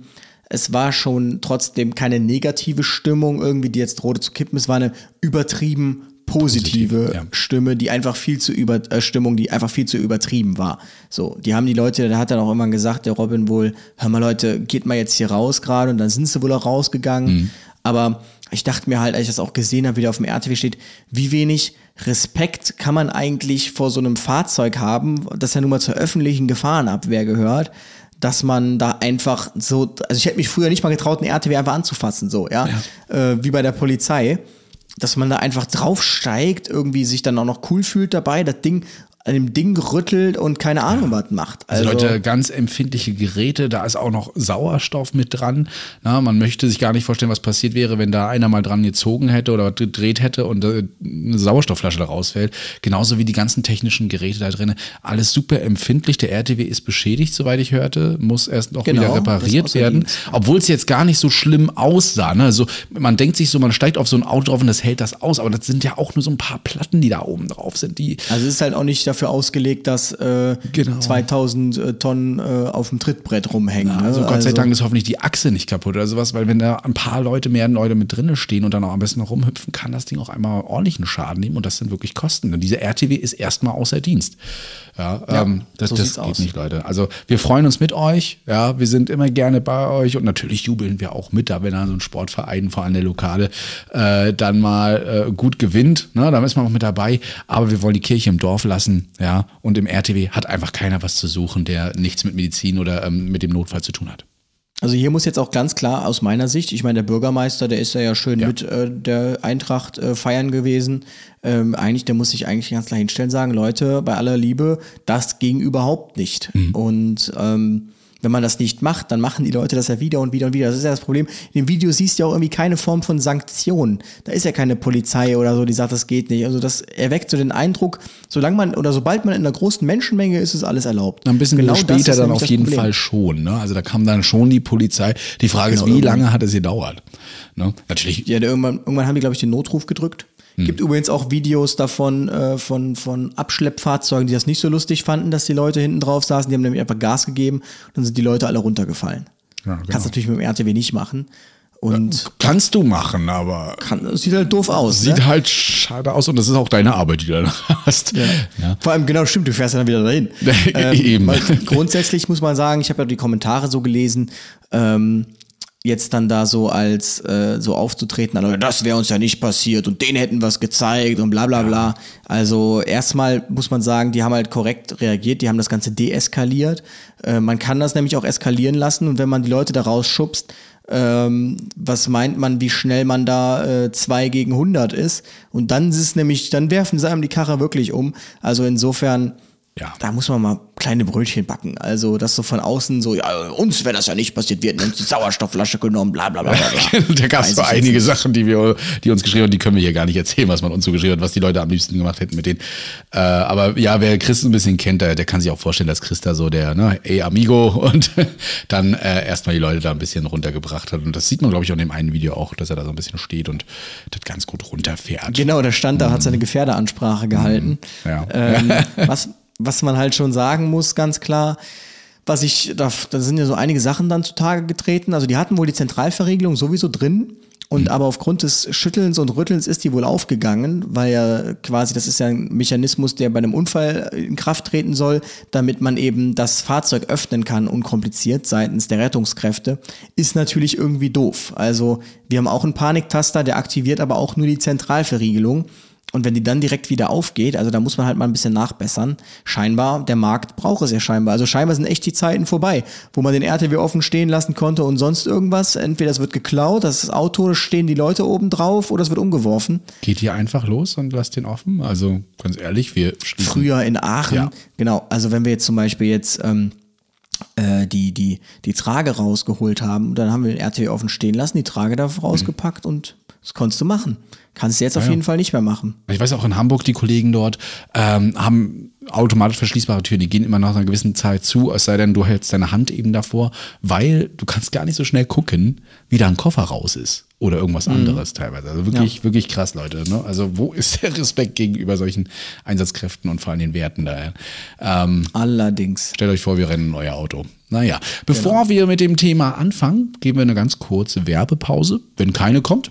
es war schon trotzdem keine negative Stimmung irgendwie, die jetzt drohte zu kippen, es war eine übertrieben positive Positiv, ja. Stimme, die einfach viel zu über äh, Stimmung, die einfach viel zu übertrieben war. So, die haben die Leute, da hat dann auch immer gesagt, der Robin wohl, hör mal Leute, geht mal jetzt hier raus gerade und dann sind sie wohl auch rausgegangen. Mhm. Aber ich dachte mir halt, als ich das auch gesehen habe, wie der auf dem RTW steht, wie wenig Respekt kann man eigentlich vor so einem Fahrzeug haben, das ja nun mal zur öffentlichen Gefahrenabwehr gehört, dass man da einfach so, also ich hätte mich früher nicht mal getraut, einen RTW einfach anzufassen, so, ja, Äh, wie bei der Polizei dass man da einfach draufsteigt, irgendwie sich dann auch noch cool fühlt dabei, das Ding an dem Ding rüttelt und keine Ahnung was macht. Also, Leute, ganz empfindliche Geräte, da ist auch noch Sauerstoff mit dran. Na, man möchte sich gar nicht vorstellen, was passiert wäre, wenn da einer mal dran gezogen hätte oder gedreht hätte und äh, eine Sauerstoffflasche da rausfällt. Genauso wie die ganzen technischen Geräte da drin. Alles super empfindlich. Der RTW ist beschädigt, soweit ich hörte, muss erst noch genau, wieder repariert werden. Obwohl es jetzt gar nicht so schlimm aussah. Ne? Also man denkt sich so, man steigt auf so ein Auto drauf und das hält das aus. Aber das sind ja auch nur so ein paar Platten, die da oben drauf sind. Die also es ist halt auch nicht dafür ausgelegt, dass äh, genau. 2000 äh, Tonnen äh, auf dem Trittbrett rumhängen. Ja, ne? also Gott sei also Dank ist hoffentlich die Achse nicht kaputt oder sowas, weil wenn da ein paar Leute, mehr Leute mit drinnen stehen und dann auch am besten noch rumhüpfen, kann das Ding auch einmal ordentlichen Schaden nehmen und das sind wirklich Kosten. Und diese RTW ist erstmal außer Dienst. Ja, ja ähm, das, so das geht aus. nicht, Leute. Also wir freuen uns mit euch. Ja, wir sind immer gerne bei euch und natürlich jubeln wir auch mit, da wenn da so ein Sportverein, vor allem der Lokale, äh, dann mal äh, gut gewinnt. Ne? Da ist man auch mit dabei. Aber wir wollen die Kirche im Dorf lassen. Ja, und im RTW hat einfach keiner was zu suchen, der nichts mit Medizin oder ähm, mit dem Notfall zu tun hat. Also hier muss jetzt auch ganz klar aus meiner Sicht, ich meine, der Bürgermeister, der ist ja, ja schön ja. mit äh, der Eintracht äh, feiern gewesen. Ähm, eigentlich, der muss sich eigentlich ganz klar hinstellen, sagen, Leute, bei aller Liebe, das ging überhaupt nicht. Mhm. Und ähm, wenn man das nicht macht, dann machen die Leute das ja wieder und wieder und wieder. Das ist ja das Problem. In dem Video siehst du ja auch irgendwie keine Form von Sanktion. Da ist ja keine Polizei oder so, die sagt, das geht nicht. Also das erweckt so den Eindruck, solange man oder sobald man in einer großen Menschenmenge ist, ist alles erlaubt. Ein bisschen genau später dann auf jeden Problem. Fall schon. Ne? Also da kam dann schon die Polizei. Die Frage genau, ist, wie lange hat es gedauert? Ne? Natürlich. Ja, irgendwann, irgendwann haben die, glaube ich, den Notruf gedrückt. Hm. Gibt übrigens auch Videos davon äh, von, von Abschleppfahrzeugen, die das nicht so lustig fanden, dass die Leute hinten drauf saßen. Die haben nämlich einfach Gas gegeben und dann sind die Leute alle runtergefallen. Ja, genau. Kannst natürlich mit dem RTW nicht machen. Und kannst du machen, aber kann, sieht halt doof aus. Sieht ne? halt schade aus und das ist auch deine Arbeit, die du dann hast. Ja. Ja. Vor allem genau stimmt, du fährst ja dann wieder dahin. ähm, Eben. grundsätzlich muss man sagen, ich habe ja die Kommentare so gelesen. Ähm, jetzt dann da so als äh, so aufzutreten, also das wäre uns ja nicht passiert und denen hätten was gezeigt und bla bla bla. Also erstmal muss man sagen, die haben halt korrekt reagiert, die haben das Ganze deeskaliert. Äh, man kann das nämlich auch eskalieren lassen und wenn man die Leute da rausschubst, ähm, was meint man, wie schnell man da äh, zwei gegen 100 ist und dann ist es nämlich, dann werfen sie einem die Karre wirklich um. Also insofern ja. Da muss man mal kleine Brötchen backen. Also das so von außen so, ja, uns wäre das ja nicht passiert, wir hätten uns die Sauerstoffflasche genommen, bla bla bla bla. da gab es so einige Sachen, die wir, die uns geschrieben haben, die können wir hier gar nicht erzählen, was man uns so geschrieben hat, was die Leute am liebsten gemacht hätten mit denen. Äh, aber ja, wer Chris ein bisschen kennt, der, der kann sich auch vorstellen, dass Chris da so der, ne, ey Amigo und dann äh, erstmal die Leute da ein bisschen runtergebracht hat. Und das sieht man, glaube ich, auch in dem einen Video auch, dass er da so ein bisschen steht und das ganz gut runterfährt. Genau, der stand da, mhm. hat seine Gefährderansprache gehalten. Mhm. Ja. Ähm, was, was man halt schon sagen muss, ganz klar, was ich, da, da sind ja so einige Sachen dann zutage getreten. Also die hatten wohl die Zentralverriegelung sowieso drin. Und aber aufgrund des Schüttelns und Rüttelns ist die wohl aufgegangen, weil ja quasi, das ist ja ein Mechanismus, der bei einem Unfall in Kraft treten soll, damit man eben das Fahrzeug öffnen kann, unkompliziert seitens der Rettungskräfte, ist natürlich irgendwie doof. Also wir haben auch einen Paniktaster, der aktiviert aber auch nur die Zentralverriegelung. Und wenn die dann direkt wieder aufgeht, also da muss man halt mal ein bisschen nachbessern. Scheinbar, der Markt braucht es ja scheinbar. Also scheinbar sind echt die Zeiten vorbei, wo man den RTW offen stehen lassen konnte und sonst irgendwas. Entweder es wird geklaut, das Auto stehen die Leute oben drauf oder es wird umgeworfen. Geht hier einfach los und lasst den offen? Also ganz ehrlich, wir schließen. Früher in Aachen, ja. genau. Also wenn wir jetzt zum Beispiel jetzt ähm, äh, die, die, die Trage rausgeholt haben, dann haben wir den RTW offen stehen lassen, die Trage da rausgepackt mhm. und das konntest du machen. Kannst du jetzt ja, auf jeden ja. Fall nicht mehr machen. Ich weiß auch in Hamburg, die Kollegen dort ähm, haben automatisch verschließbare Türen, die gehen immer nach einer gewissen Zeit zu, es sei denn, du hältst deine Hand eben davor, weil du kannst gar nicht so schnell gucken, wie da ein Koffer raus ist oder irgendwas mhm. anderes teilweise. Also wirklich, ja. wirklich krass, Leute. Ne? Also wo ist der Respekt gegenüber solchen Einsatzkräften und vor allem den Werten da? Ähm, Allerdings. Stellt euch vor, wir rennen in euer Auto. Naja, bevor genau. wir mit dem Thema anfangen, geben wir eine ganz kurze Werbepause. Wenn keine kommt,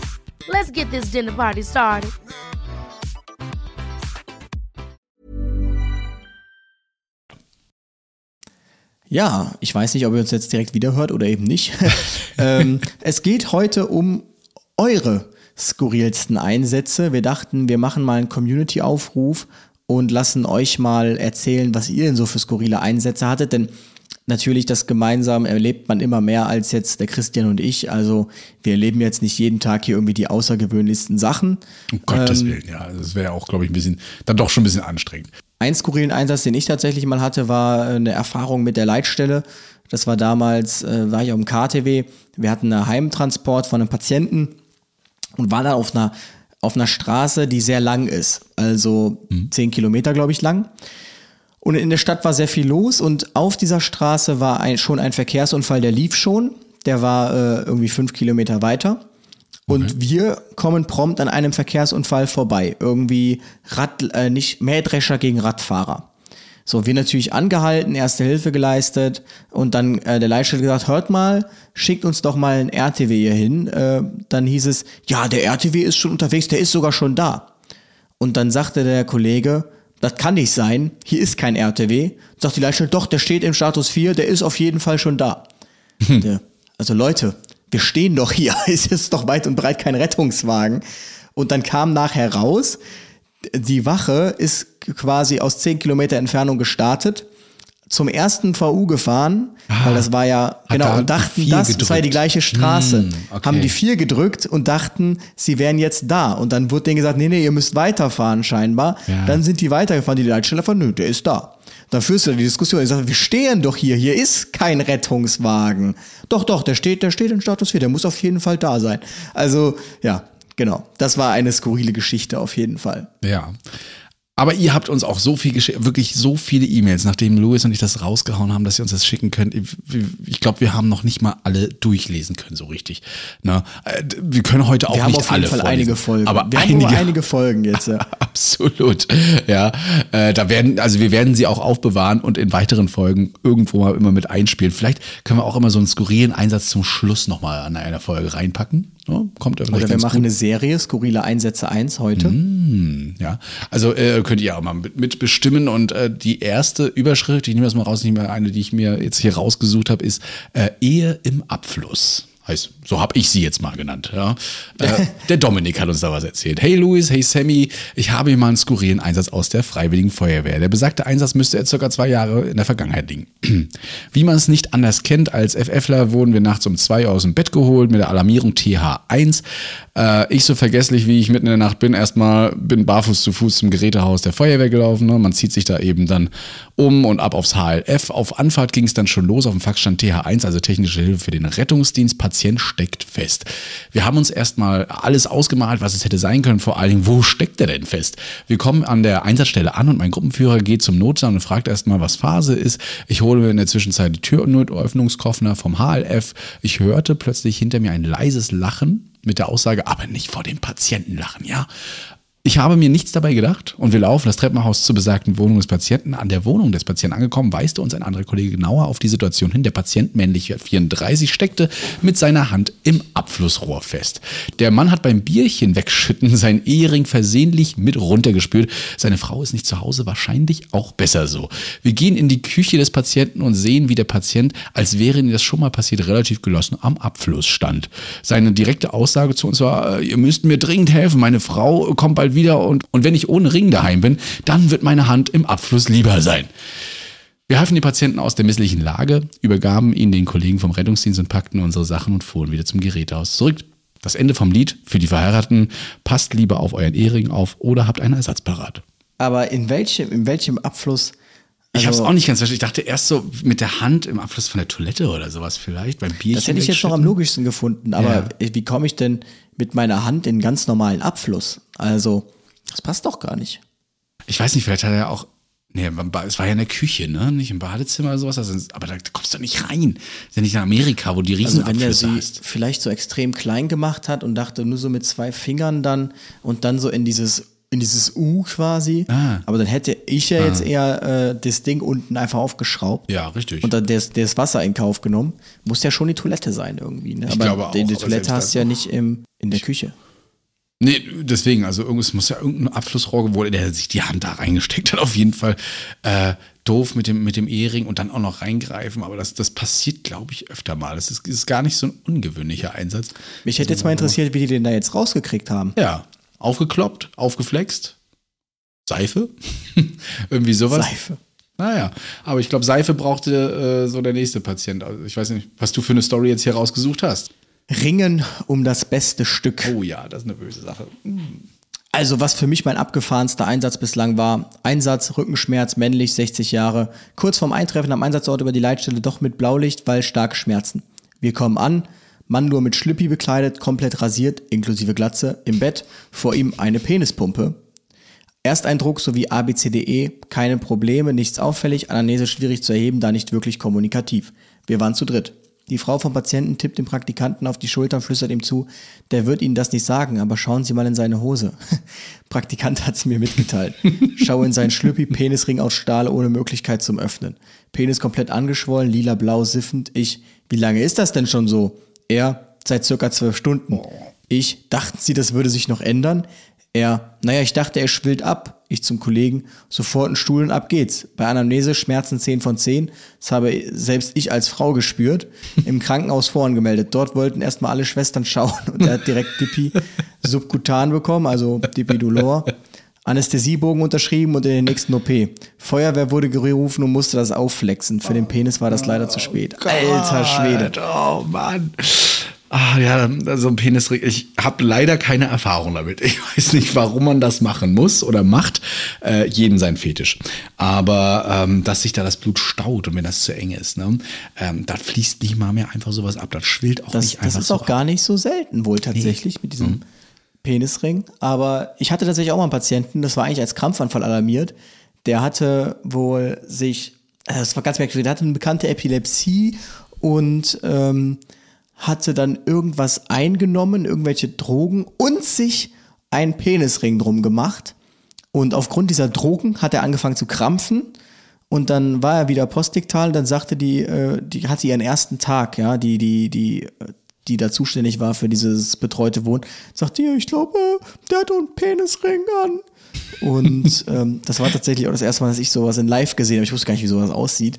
Let's get this dinner party started. Ja, ich weiß nicht, ob ihr uns jetzt direkt wiederhört oder eben nicht. ähm, es geht heute um eure skurrilsten Einsätze. Wir dachten, wir machen mal einen Community-Aufruf und lassen euch mal erzählen, was ihr denn so für skurrile Einsätze hattet, denn natürlich das gemeinsam erlebt man immer mehr als jetzt der Christian und ich. Also wir erleben jetzt nicht jeden Tag hier irgendwie die außergewöhnlichsten Sachen. Um Gottes Willen, ja. Das wäre auch, glaube ich, ein bisschen, dann doch schon ein bisschen anstrengend. Ein skurrilen Einsatz, den ich tatsächlich mal hatte, war eine Erfahrung mit der Leitstelle. Das war damals, äh, war ich auf dem KTW. Wir hatten einen Heimtransport von einem Patienten und waren dann auf einer, auf einer Straße, die sehr lang ist. Also mhm. zehn Kilometer, glaube ich, lang. Und in der Stadt war sehr viel los und auf dieser Straße war ein, schon ein Verkehrsunfall, der lief schon. Der war äh, irgendwie fünf Kilometer weiter. Und okay. wir kommen prompt an einem Verkehrsunfall vorbei. Irgendwie Rad, äh, nicht Mähdrescher gegen Radfahrer. So, wir natürlich angehalten, erste Hilfe geleistet und dann äh, der Leitstelle gesagt, hört mal, schickt uns doch mal ein RTW hier hin. Äh, dann hieß es, ja, der RTW ist schon unterwegs, der ist sogar schon da. Und dann sagte der Kollege, das kann nicht sein, hier ist kein RTW. Sagt die Leitstelle, doch, der steht im Status 4, der ist auf jeden Fall schon da. Hm. Also Leute, wir stehen doch hier, es ist doch weit und breit kein Rettungswagen. Und dann kam nachher raus, die Wache ist quasi aus zehn Kilometer Entfernung gestartet, zum ersten VU gefahren, ah, weil das war ja, genau, und dachten, das gedrückt. sei die gleiche Straße. Hm, okay. Haben die vier gedrückt und dachten, sie wären jetzt da. Und dann wurde denen gesagt, nee, nee, ihr müsst weiterfahren scheinbar. Ja. Dann sind die weitergefahren, die Leitstelle von, nö, der ist da. Dann führst du die Diskussion. Ich sage, wir stehen doch hier. Hier ist kein Rettungswagen. Doch, doch, der steht, der steht in Status 4. Der muss auf jeden Fall da sein. Also, ja, genau. Das war eine skurrile Geschichte auf jeden Fall. Ja. Aber ihr habt uns auch so viel geschickt, wirklich so viele E-Mails, nachdem Louis und ich das rausgehauen haben, dass ihr uns das schicken könnt. Ich, glaube, wir haben noch nicht mal alle durchlesen können, so richtig. Na, äh, wir können heute auch wir nicht alle. Wir haben auf jeden Fall vorlesen, einige Folgen. Aber wir einige, haben einige Folgen jetzt. Ja. Absolut. Ja, äh, da werden, also wir werden sie auch aufbewahren und in weiteren Folgen irgendwo mal immer mit einspielen. Vielleicht können wir auch immer so einen skurrilen Einsatz zum Schluss nochmal an einer Folge reinpacken. Ja, kommt ja Oder wir machen gut. eine Serie, skurrile Einsätze 1 heute. Mm, ja, also äh, könnt ihr auch mal mit, mit bestimmen. Und äh, die erste Überschrift, ich nehme das mal raus, nicht mehr eine, die ich mir jetzt hier rausgesucht habe, ist äh, Ehe im Abfluss. Heißt, so habe ich sie jetzt mal genannt. Ja. Äh, der Dominik hat uns da was erzählt. Hey Luis, hey Sammy, ich habe hier mal einen skurrilen Einsatz aus der Freiwilligen Feuerwehr. Der besagte Einsatz müsste jetzt circa zwei Jahre in der Vergangenheit liegen. Wie man es nicht anders kennt, als FFler wurden wir nachts um zwei aus dem Bett geholt mit der Alarmierung TH1. Äh, ich so vergesslich, wie ich mitten in der Nacht bin, erstmal bin barfuß zu Fuß zum Gerätehaus der Feuerwehr gelaufen. Ne? Man zieht sich da eben dann um und ab aufs HLF. Auf Anfahrt ging es dann schon los. Auf dem Fax stand TH1, also technische Hilfe für den Rettungsdienst. Patient steckt fest. Wir haben uns erstmal alles ausgemalt, was es hätte sein können. Vor allen Dingen, wo steckt er denn fest? Wir kommen an der Einsatzstelle an und mein Gruppenführer geht zum Notsaal und fragt erstmal, was Phase ist. Ich hole mir in der Zwischenzeit die Türnotöffnungskoffer vom HLF. Ich hörte plötzlich hinter mir ein leises Lachen mit der Aussage, aber nicht vor den Patienten lachen, ja. Ich habe mir nichts dabei gedacht und wir laufen das Treppenhaus zur besagten Wohnung des Patienten. An der Wohnung des Patienten angekommen, weiste uns ein anderer Kollege genauer auf die Situation hin. Der Patient, männlich 34, steckte mit seiner Hand im Abflussrohr fest. Der Mann hat beim Bierchen wegschütten sein Ehering versehentlich mit runtergespült. Seine Frau ist nicht zu Hause, wahrscheinlich auch besser so. Wir gehen in die Küche des Patienten und sehen, wie der Patient, als wäre ihm das schon mal passiert, relativ gelassen am Abfluss stand. Seine direkte Aussage zu uns war, äh, ihr müsst mir dringend helfen, meine Frau kommt bald wieder und, und wenn ich ohne Ring daheim bin, dann wird meine Hand im Abfluss lieber sein. Wir halfen die Patienten aus der misslichen Lage, übergaben ihnen den Kollegen vom Rettungsdienst und packten unsere Sachen und fuhren wieder zum Gerätehaus zurück. Das Ende vom Lied für die Verheirateten, passt lieber auf euren Ehering auf oder habt einen Ersatz parat. Aber in welchem, in welchem Abfluss ich habe es also auch nicht ganz verstanden. Ich dachte erst so mit der Hand im Abfluss von der Toilette oder sowas vielleicht beim Bierchen. Das hätte ich jetzt noch am logischsten gefunden. Aber ja. wie komme ich denn mit meiner Hand in ganz normalen Abfluss? Also das passt doch gar nicht. Ich weiß nicht, vielleicht hat er auch Nee, es war ja in der Küche, ne? Nicht im Badezimmer oder sowas. Also, aber da kommst du nicht rein. Das ist ja nicht in Amerika, wo die riesen also wenn er sie hast. vielleicht so extrem klein gemacht hat und dachte nur so mit zwei Fingern dann und dann so in dieses in dieses U quasi. Ah. Aber dann hätte ich ja ah. jetzt eher äh, das Ding unten einfach aufgeschraubt. Ja, richtig. Und dann das, das Wasser in Kauf genommen. Muss ja schon die Toilette sein irgendwie. Ne? Ich Aber glaube auch, die, die Toilette hast du ja nicht im, in der Küche. Nee, deswegen, also es muss ja irgendein Abflussrohr, wo der sich die Hand da reingesteckt hat, auf jeden Fall. Äh, doof mit dem, mit dem Ehering und dann auch noch reingreifen, aber das, das passiert, glaube ich, öfter mal. Das ist, ist gar nicht so ein ungewöhnlicher Einsatz. Mich hätte jetzt mal interessiert, wie die den da jetzt rausgekriegt haben. Ja, aufgekloppt, aufgeflext, Seife, irgendwie sowas. Seife. Naja, aber ich glaube, Seife brauchte äh, so der nächste Patient. Also ich weiß nicht, was du für eine Story jetzt hier rausgesucht hast. Ringen um das beste Stück. Oh ja, das ist eine böse Sache. Also, was für mich mein abgefahrenster Einsatz bislang war, Einsatz, Rückenschmerz, männlich, 60 Jahre, kurz vorm Eintreffen am Einsatzort über die Leitstelle doch mit Blaulicht, weil starke Schmerzen. Wir kommen an, Mann nur mit Schlüppi bekleidet, komplett rasiert, inklusive Glatze, im Bett, vor ihm eine Penispumpe. Ersteindruck sowie ABCDE, keine Probleme, nichts auffällig, Anamnese schwierig zu erheben, da nicht wirklich kommunikativ. Wir waren zu dritt. Die Frau vom Patienten tippt dem Praktikanten auf die Schulter und flüstert ihm zu, der wird Ihnen das nicht sagen, aber schauen Sie mal in seine Hose. Praktikant hat es mir mitgeteilt. Schau in seinen Schlüppi, Penisring aus Stahl ohne Möglichkeit zum Öffnen. Penis komplett angeschwollen, lila-blau siffend. Ich, wie lange ist das denn schon so? Er, seit circa zwölf Stunden. Ich, dachten Sie, das würde sich noch ändern? Er, naja, ich dachte, er schwillt ab. Ich zum Kollegen, sofort einen Stuhl und ab geht's. Bei Anamnese Schmerzen 10 von 10. Das habe selbst ich als Frau gespürt. Im Krankenhaus vorangemeldet. Dort wollten erstmal alle Schwestern schauen und er hat direkt Dipi subkutan bekommen, also Dipi Dolor. Anästhesiebogen unterschrieben und in den nächsten OP. Feuerwehr wurde gerufen und musste das aufflexen. Für den Penis war das leider zu spät. Alter Schwede. Oh Mann. Ah ja, so ein Penisring. Ich habe leider keine Erfahrung damit. Ich weiß nicht, warum man das machen muss oder macht. Äh, jedem sein Fetisch. Aber ähm, dass sich da das Blut staut und wenn das zu eng ist, ne, ähm, da fließt nicht mal mehr einfach sowas ab. Das schwillt auch Das, nicht einfach das ist so auch gar nicht so selten wohl tatsächlich mit diesem Penisring. Aber ich hatte tatsächlich auch mal einen Patienten, das war eigentlich als Krampfanfall alarmiert. Der hatte wohl sich, äh, das war ganz merkwürdig, der hatte eine bekannte Epilepsie und ähm, hatte dann irgendwas eingenommen, irgendwelche Drogen und sich einen Penisring drum gemacht. Und aufgrund dieser Drogen hat er angefangen zu krampfen. Und dann war er wieder postiktal. Dann sagte die, äh, die hatte ihren ersten Tag, ja, die, die, die, äh, die da zuständig war für dieses betreute Wohnen. Sagte ihr, ich glaube, der hat einen Penisring an. Und ähm, das war tatsächlich auch das erste Mal, dass ich sowas in live gesehen habe. Ich wusste gar nicht, wie sowas aussieht.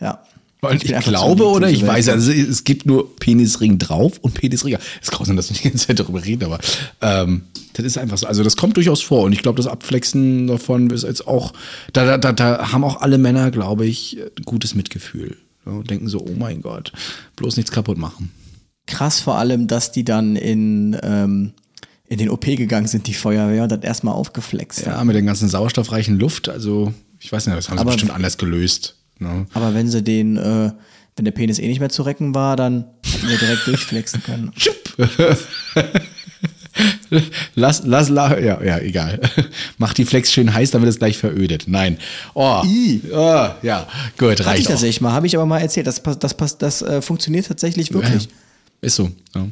Ja. Und ich, einfach glaube zu- oder ich Welt weiß, also es gibt nur Penisring drauf und Penisring. Es ist grausam, dass wir die ganze Zeit darüber reden, aber ähm, das ist einfach so. Also das kommt durchaus vor und ich glaube, das Abflexen davon ist jetzt auch, da, da, da, da haben auch alle Männer, glaube ich, gutes Mitgefühl. Ja, und denken so, oh mein Gott, bloß nichts kaputt machen. Krass vor allem, dass die dann in, ähm, in den OP gegangen sind, die Feuerwehr, und das erstmal aufgeflext Ja, haben. mit der ganzen sauerstoffreichen Luft, also ich weiß nicht, das haben sie Aber- bestimmt anders gelöst. Ne? Aber wenn sie den, äh, wenn der Penis eh nicht mehr zu recken war, dann hätten wir direkt durchflexen können. Lass, lass, la, ja, ja, egal. Mach die Flex schön heiß, dann wird es gleich verödet. Nein. Oh, I. oh ja, gut, Hatte ich reicht tatsächlich mal, habe ich aber mal erzählt. Das, das, pass- das äh, funktioniert tatsächlich wirklich. Ja, ist so. Ja.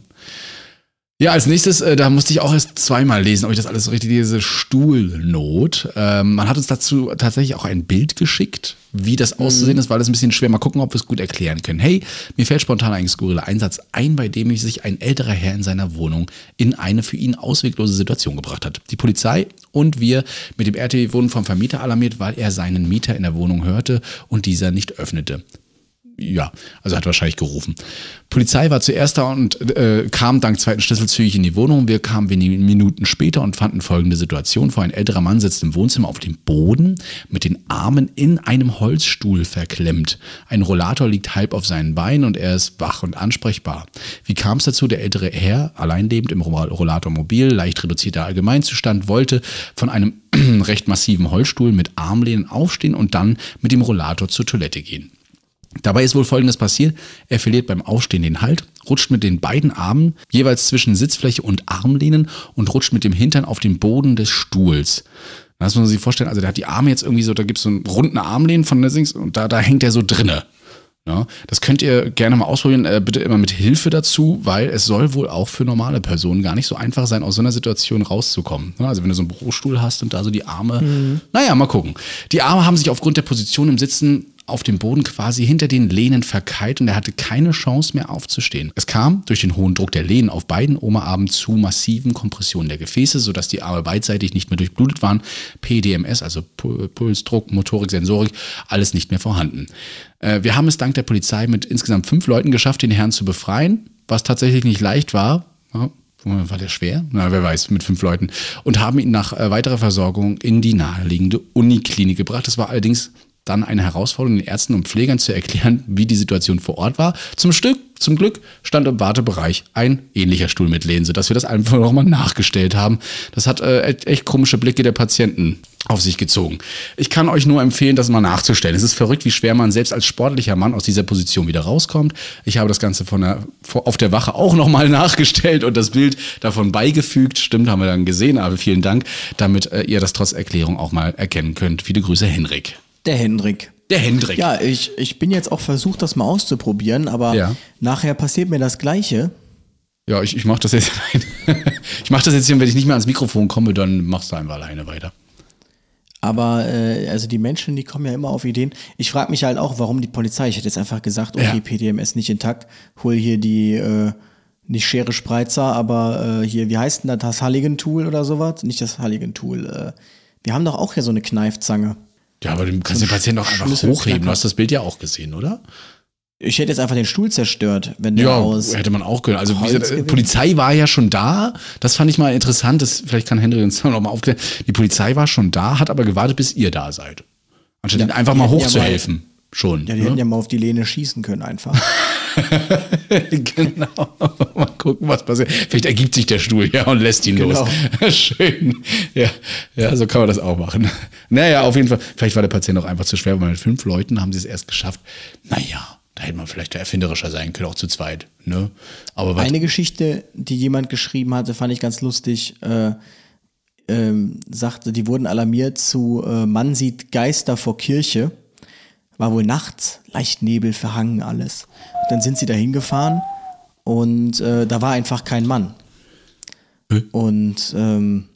Ja, als nächstes, äh, da musste ich auch erst zweimal lesen, ob ich das alles richtig, diese Stuhlnot. Ähm, man hat uns dazu tatsächlich auch ein Bild geschickt, wie das auszusehen ist, weil das ein bisschen schwer. Mal gucken, ob wir es gut erklären können. Hey, mir fällt spontan ein skurriler Einsatz ein, bei dem sich ein älterer Herr in seiner Wohnung in eine für ihn ausweglose Situation gebracht hat. Die Polizei und wir mit dem RTW wurden vom Vermieter alarmiert, weil er seinen Mieter in der Wohnung hörte und dieser nicht öffnete ja, also hat wahrscheinlich gerufen. Polizei war zuerst da und äh, kam dank zweiten Schlüssel zügig in die Wohnung. Wir kamen wenige Minuten später und fanden folgende Situation vor. Ein älterer Mann sitzt im Wohnzimmer auf dem Boden mit den Armen in einem Holzstuhl verklemmt. Ein Rollator liegt halb auf seinen Beinen und er ist wach und ansprechbar. Wie kam es dazu? Der ältere Herr, alleinlebend im Roll- Rollator mobil, leicht reduzierter Allgemeinzustand, wollte von einem recht massiven Holzstuhl mit Armlehnen aufstehen und dann mit dem Rollator zur Toilette gehen. Dabei ist wohl Folgendes passiert. Er verliert beim Aufstehen den Halt, rutscht mit den beiden Armen jeweils zwischen Sitzfläche und Armlehnen und rutscht mit dem Hintern auf den Boden des Stuhls. Das muss man sich vorstellen. Also der hat die Arme jetzt irgendwie so, da gibt es so einen runden Armlehnen von der Sings und da, da hängt er so drinne. Ja, das könnt ihr gerne mal ausprobieren, äh, bitte immer mit Hilfe dazu, weil es soll wohl auch für normale Personen gar nicht so einfach sein, aus so einer Situation rauszukommen. Ja, also wenn du so einen Bürostuhl hast und da so die Arme, naja, mal gucken. Die Arme haben sich aufgrund der Position im Sitzen auf dem Boden quasi hinter den Lehnen verkeilt und er hatte keine Chance mehr aufzustehen. Es kam durch den hohen Druck der Lehnen auf beiden Oberarmen zu massiven Kompressionen der Gefäße, sodass die Arme beidseitig nicht mehr durchblutet waren. PDMS, also Puls, Druck, Motorik, Sensorik, alles nicht mehr vorhanden. Äh, wir haben es dank der Polizei mit insgesamt fünf Leuten geschafft, den Herrn zu befreien, was tatsächlich nicht leicht war. War der schwer? Na, wer weiß, mit fünf Leuten. Und haben ihn nach äh, weiterer Versorgung in die naheliegende Uniklinik gebracht. Das war allerdings dann eine Herausforderung, den Ärzten und Pflegern zu erklären, wie die Situation vor Ort war. Zum Stück, zum Glück stand im Wartebereich ein ähnlicher Stuhl mit Lehnen, sodass wir das einfach nochmal nachgestellt haben. Das hat äh, echt komische Blicke der Patienten auf sich gezogen. Ich kann euch nur empfehlen, das mal nachzustellen. Es ist verrückt, wie schwer man selbst als sportlicher Mann aus dieser Position wieder rauskommt. Ich habe das Ganze von der, auf der Wache auch nochmal nachgestellt und das Bild davon beigefügt. Stimmt, haben wir dann gesehen, aber vielen Dank, damit äh, ihr das trotz Erklärung auch mal erkennen könnt. Viele Grüße, Henrik. Der Hendrik. Der Hendrik. Ja, ich, ich bin jetzt auch versucht, das mal auszuprobieren, aber Ja. nachher passiert mir das Gleiche. Ja, ich, ich mache das jetzt. ich mache das jetzt hier, wenn ich nicht mehr ans Mikrofon komme, dann machst du einfach alleine weiter. Aber äh, also die Menschen, die kommen ja immer auf Ideen. Ich frage mich halt auch, warum die Polizei. Ich hätte jetzt einfach gesagt, okay, Ja. PDMS nicht intakt, hol hier die äh, nicht Schere Spreizer, aber äh, hier, wie heißt denn das, das Halligan-Tool oder sowas? Nicht das Halligan-Tool. Äh, wir haben doch auch hier so eine Kneifzange. Ja, aber du kannst den Patienten doch einfach Schlüssel- hochheben. Du hast das Bild ja auch gesehen, oder? Ich hätte jetzt einfach den Stuhl zerstört, wenn der Ja, aus. hätte man auch können. Also gesagt. Polizei war ja schon da. Das fand ich mal interessant. Das, vielleicht kann Henry uns noch mal aufklären. Die Polizei war schon da, hat aber gewartet, bis ihr da seid. Anstatt Ja, ihnen einfach mal hochzuhelfen. Schon. Ja, die ne? hätten ja mal auf die Lehne schießen können einfach. genau. Mal gucken, was passiert. Vielleicht ergibt sich der Stuhl ja und lässt ihn Genau. los. Schön. Ja, ja, so kann man das auch machen. Naja, auf jeden Fall. Vielleicht war der Patient auch einfach zu schwer, weil mit fünf Leuten haben sie es erst geschafft. Naja, da hätte man vielleicht erfinderischer sein können, auch zu zweit. Ne? Aber Eine Geschichte, die jemand geschrieben hatte, fand ich ganz lustig. Äh, ähm, sagte, die wurden alarmiert zu äh, Mann sieht Geister vor Kirche. War wohl nachts, leicht Nebel, verhangen alles. Dann sind sie da hingefahren und äh, da war einfach kein Mann. Hä? Und ähm,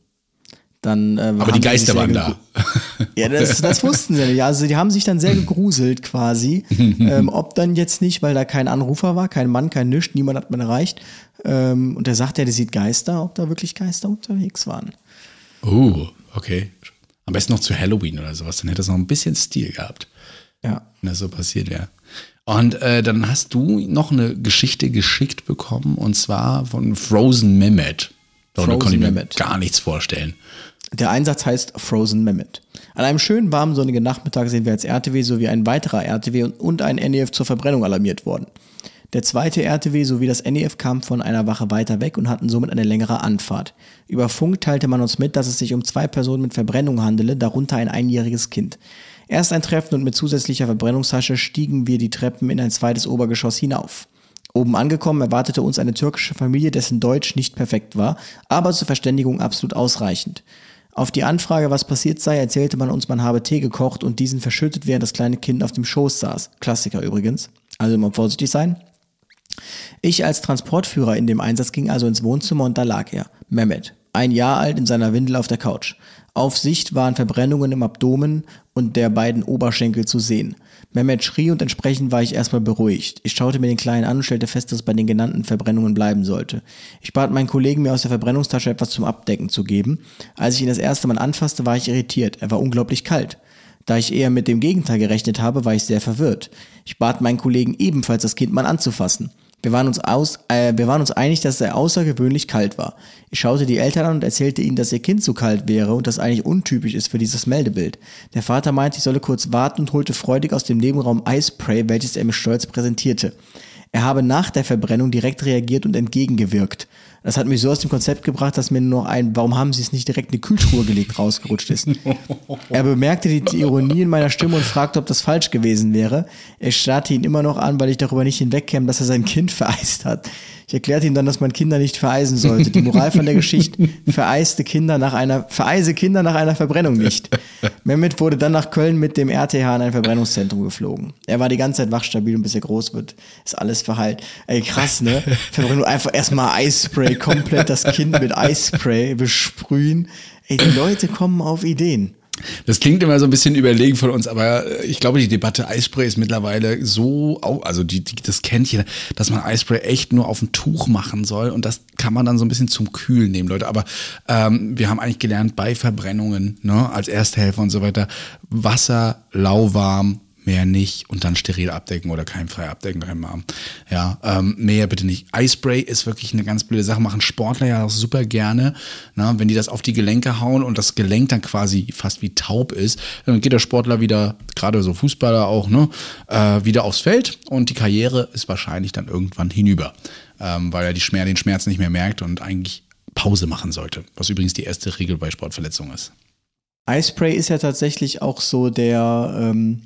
dann. Äh, aber die Geister waren da. Ja, das, das wussten sie nicht. Also die haben sich dann sehr gegruselt quasi. ähm, ob dann jetzt nicht, weil da kein Anrufer war, kein Mann, kein Nisch, niemand hat man erreicht. Ähm, und der sagt ja, der sieht Geister, ob da wirklich Geister unterwegs waren. Oh, okay. Am besten noch zu Halloween oder sowas, dann hätte das noch ein bisschen Stil gehabt, Ja. wenn das so passiert wäre. Und äh, dann hast du noch eine Geschichte geschickt bekommen und zwar von Frozen Mehmet. Darunter Frozen konnte ich mir Mehmet. gar nichts vorstellen. Der Einsatz heißt Frozen Mammoth. An einem schönen warmen sonnigen Nachmittag sind wir als RTW sowie ein weiterer RTW und, und ein NEF zur Verbrennung alarmiert worden. Der zweite RTW sowie das NEF kamen von einer Wache weiter weg und hatten somit eine längere Anfahrt. Über Funk teilte man uns mit, dass es sich um zwei Personen mit Verbrennung handele, darunter ein einjähriges Kind. Erst ein Treffen und mit zusätzlicher Verbrennungstasche stiegen wir die Treppen in ein zweites Obergeschoss hinauf. Oben angekommen erwartete uns eine türkische Familie, dessen Deutsch nicht perfekt war, aber zur Verständigung absolut ausreichend. Auf die Anfrage, was passiert sei, erzählte man uns, man habe Tee gekocht und diesen verschüttet, während das kleine Kind auf dem Schoß saß. Klassiker übrigens. Also immer vorsichtig sein. Ich als Transportführer in dem Einsatz ging also ins Wohnzimmer und da lag er, Mehmet, ein Jahr alt in seiner Windel auf der Couch. Auf Sicht waren Verbrennungen im Abdomen und der beiden Oberschenkel zu sehen. Mehmet schrie und entsprechend war ich erstmal beruhigt. Ich schaute mir den Kleinen an und stellte fest, dass es bei den genannten Verbrennungen bleiben sollte. Ich bat meinen Kollegen, mir aus der Verbrennungstasche etwas zum Abdecken zu geben. Als ich ihn das erste Mal anfasste, war ich irritiert. Er war unglaublich kalt. Da ich eher mit dem Gegenteil gerechnet habe, war ich sehr verwirrt. Ich bat meinen Kollegen ebenfalls, das Kind mal anzufassen. Wir waren uns, aus, äh, wir waren uns einig, dass er außergewöhnlich kalt war. Ich schaute die Eltern an und erzählte ihnen, dass ihr Kind so kalt wäre und das eigentlich untypisch ist für dieses Meldebild. Der Vater meinte, ich solle kurz warten und holte freudig aus dem Nebenraum Eispray, welches er mir stolz präsentierte. Er habe nach der Verbrennung direkt reagiert und entgegengewirkt. Das hat mich so aus dem Konzept gebracht, dass mir nur noch ein, warum haben sie es nicht direkt in die Kühltruhe gelegt, rausgerutscht ist. Er bemerkte die Ironie in meiner Stimme und fragte, ob das falsch gewesen wäre. Er starrte ihn immer noch an, weil ich darüber nicht hinwegkäme, dass er sein Kind vereist hat. Ich erklärte ihm dann, dass man Kinder nicht vereisen sollte. Die Moral von der Geschichte, vereiste Kinder nach einer, vereise Kinder nach einer Verbrennung nicht. Mehmet wurde dann nach Köln mit dem RTH in ein Verbrennungszentrum geflogen. Er war die ganze Zeit wachstabil und bis er groß wird, ist alles verheilt. Ey, krass, ne? Verbrennung, einfach erstmal Eisspray, komplett das Kind mit Eisspray besprühen. Ey, die Leute kommen auf Ideen. Das klingt immer so ein bisschen überlegen von uns, aber äh, ich glaube, die Debatte Eispray ist mittlerweile so, also die, die, das kennt jeder, dass man Eispray echt nur auf ein Tuch machen soll und das kann man dann so ein bisschen zum Kühlen nehmen, Leute. Aber ähm, wir haben eigentlich gelernt, bei Verbrennungen, ne, als Ersthelfer und so weiter, Wasser lauwarm mehr nicht und dann steril abdecken oder keimfrei abdecken dreimal. Ja, ähm, mehr bitte nicht. Eispray ist wirklich eine ganz blöde Sache, machen Sportler ja auch super gerne. Na, wenn die das auf die Gelenke hauen und das Gelenk dann quasi fast wie taub ist, dann geht der Sportler wieder, gerade so Fußballer auch, ne, äh, wieder aufs Feld und die Karriere ist wahrscheinlich dann irgendwann hinüber, ähm, weil er die Schmerz, den Schmerz nicht mehr merkt und eigentlich Pause machen sollte, was übrigens die erste Regel bei Sportverletzungen ist. Eispray ist ja tatsächlich auch so der, ähm,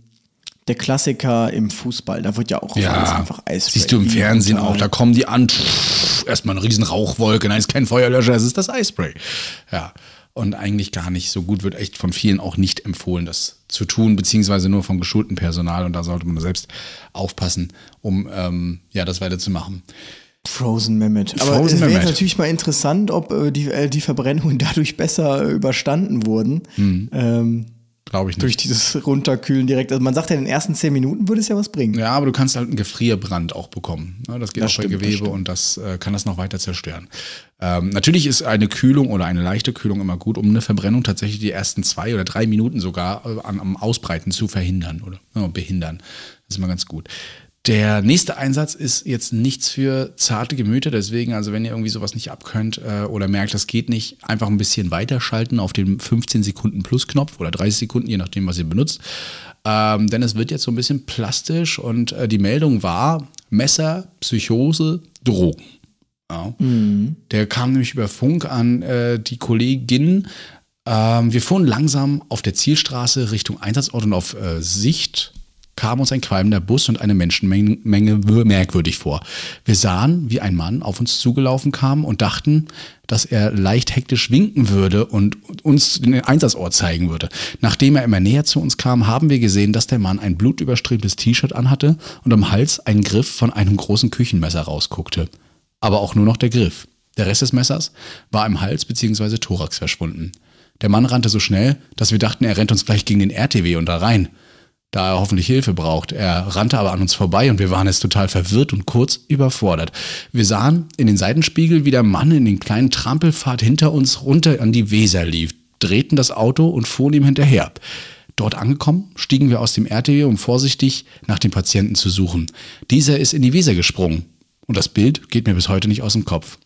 der Klassiker im Fußball. Da wird ja auch ja, alles einfach Eispray. Siehst du im Fernsehen auch, da kommen die an, pff, erstmal eine riesen Rauchwolke, nein, ist kein Feuerlöscher, es ist das Eispray. Ja. Und eigentlich gar nicht so gut, wird echt von vielen auch nicht empfohlen, das zu tun, beziehungsweise nur vom geschulten Personal. Und da sollte man selbst aufpassen, um ähm, ja, das weiterzumachen. Frozen Mehmet. Aber Frozen es wäre natürlich mal interessant, ob äh, die, äh, die Verbrennungen dadurch besser äh, überstanden wurden. Hm. Ähm, Glaube ich nicht. Durch dieses Runterkühlen direkt. Also man sagt ja, in den ersten zehn Minuten würde es ja was bringen. Ja, aber du kannst halt einen Gefrierbrand auch bekommen. Das geht das auch stimmt, bei Gewebe das und das äh, kann das noch weiter zerstören. Ähm, natürlich ist eine Kühlung oder eine leichte Kühlung immer gut, um eine Verbrennung tatsächlich die ersten zwei oder drei Minuten sogar äh, am Ausbreiten zu verhindern oder ja, behindern. Das ist immer ganz gut. Der nächste Einsatz ist jetzt nichts für zarte Gemüter, deswegen, also wenn ihr irgendwie sowas nicht abkönnt äh, oder merkt, das geht nicht, einfach ein bisschen weiterschalten auf den 15 Sekunden Plus-Knopf oder 30 Sekunden, je nachdem, was ihr benutzt. Ähm, denn es wird jetzt so ein bisschen plastisch und äh, die Meldung war Messer, Psychose, Drogen. Ja. Mhm. Der kam nämlich über Funk an äh, die Kollegin. Ähm, wir fuhren langsam auf der Zielstraße Richtung Einsatzort und auf äh, Sicht kam uns ein qualmender Bus und eine Menschenmenge merkwürdig vor. Wir sahen, wie ein Mann auf uns zugelaufen kam und dachten, dass er leicht hektisch winken würde und uns den Einsatzort zeigen würde. Nachdem er immer näher zu uns kam, haben wir gesehen, dass der Mann ein blutüberströmtes T-Shirt anhatte und am Hals einen Griff von einem großen Küchenmesser rausguckte. Aber auch nur noch der Griff. Der Rest des Messers war im Hals bzw. Thorax verschwunden. Der Mann rannte so schnell, dass wir dachten, er rennt uns gleich gegen den RTW und da rein da er hoffentlich Hilfe braucht. Er rannte aber an uns vorbei und wir waren jetzt total verwirrt und kurz überfordert. Wir sahen in den Seitenspiegel, wie der Mann in den kleinen Trampelpfad hinter uns runter an die Weser lief, drehten das Auto und fuhren ihm hinterher. Dort angekommen, stiegen wir aus dem RTW, um vorsichtig nach dem Patienten zu suchen. Dieser ist in die Weser gesprungen. Und das Bild geht mir bis heute nicht aus dem Kopf.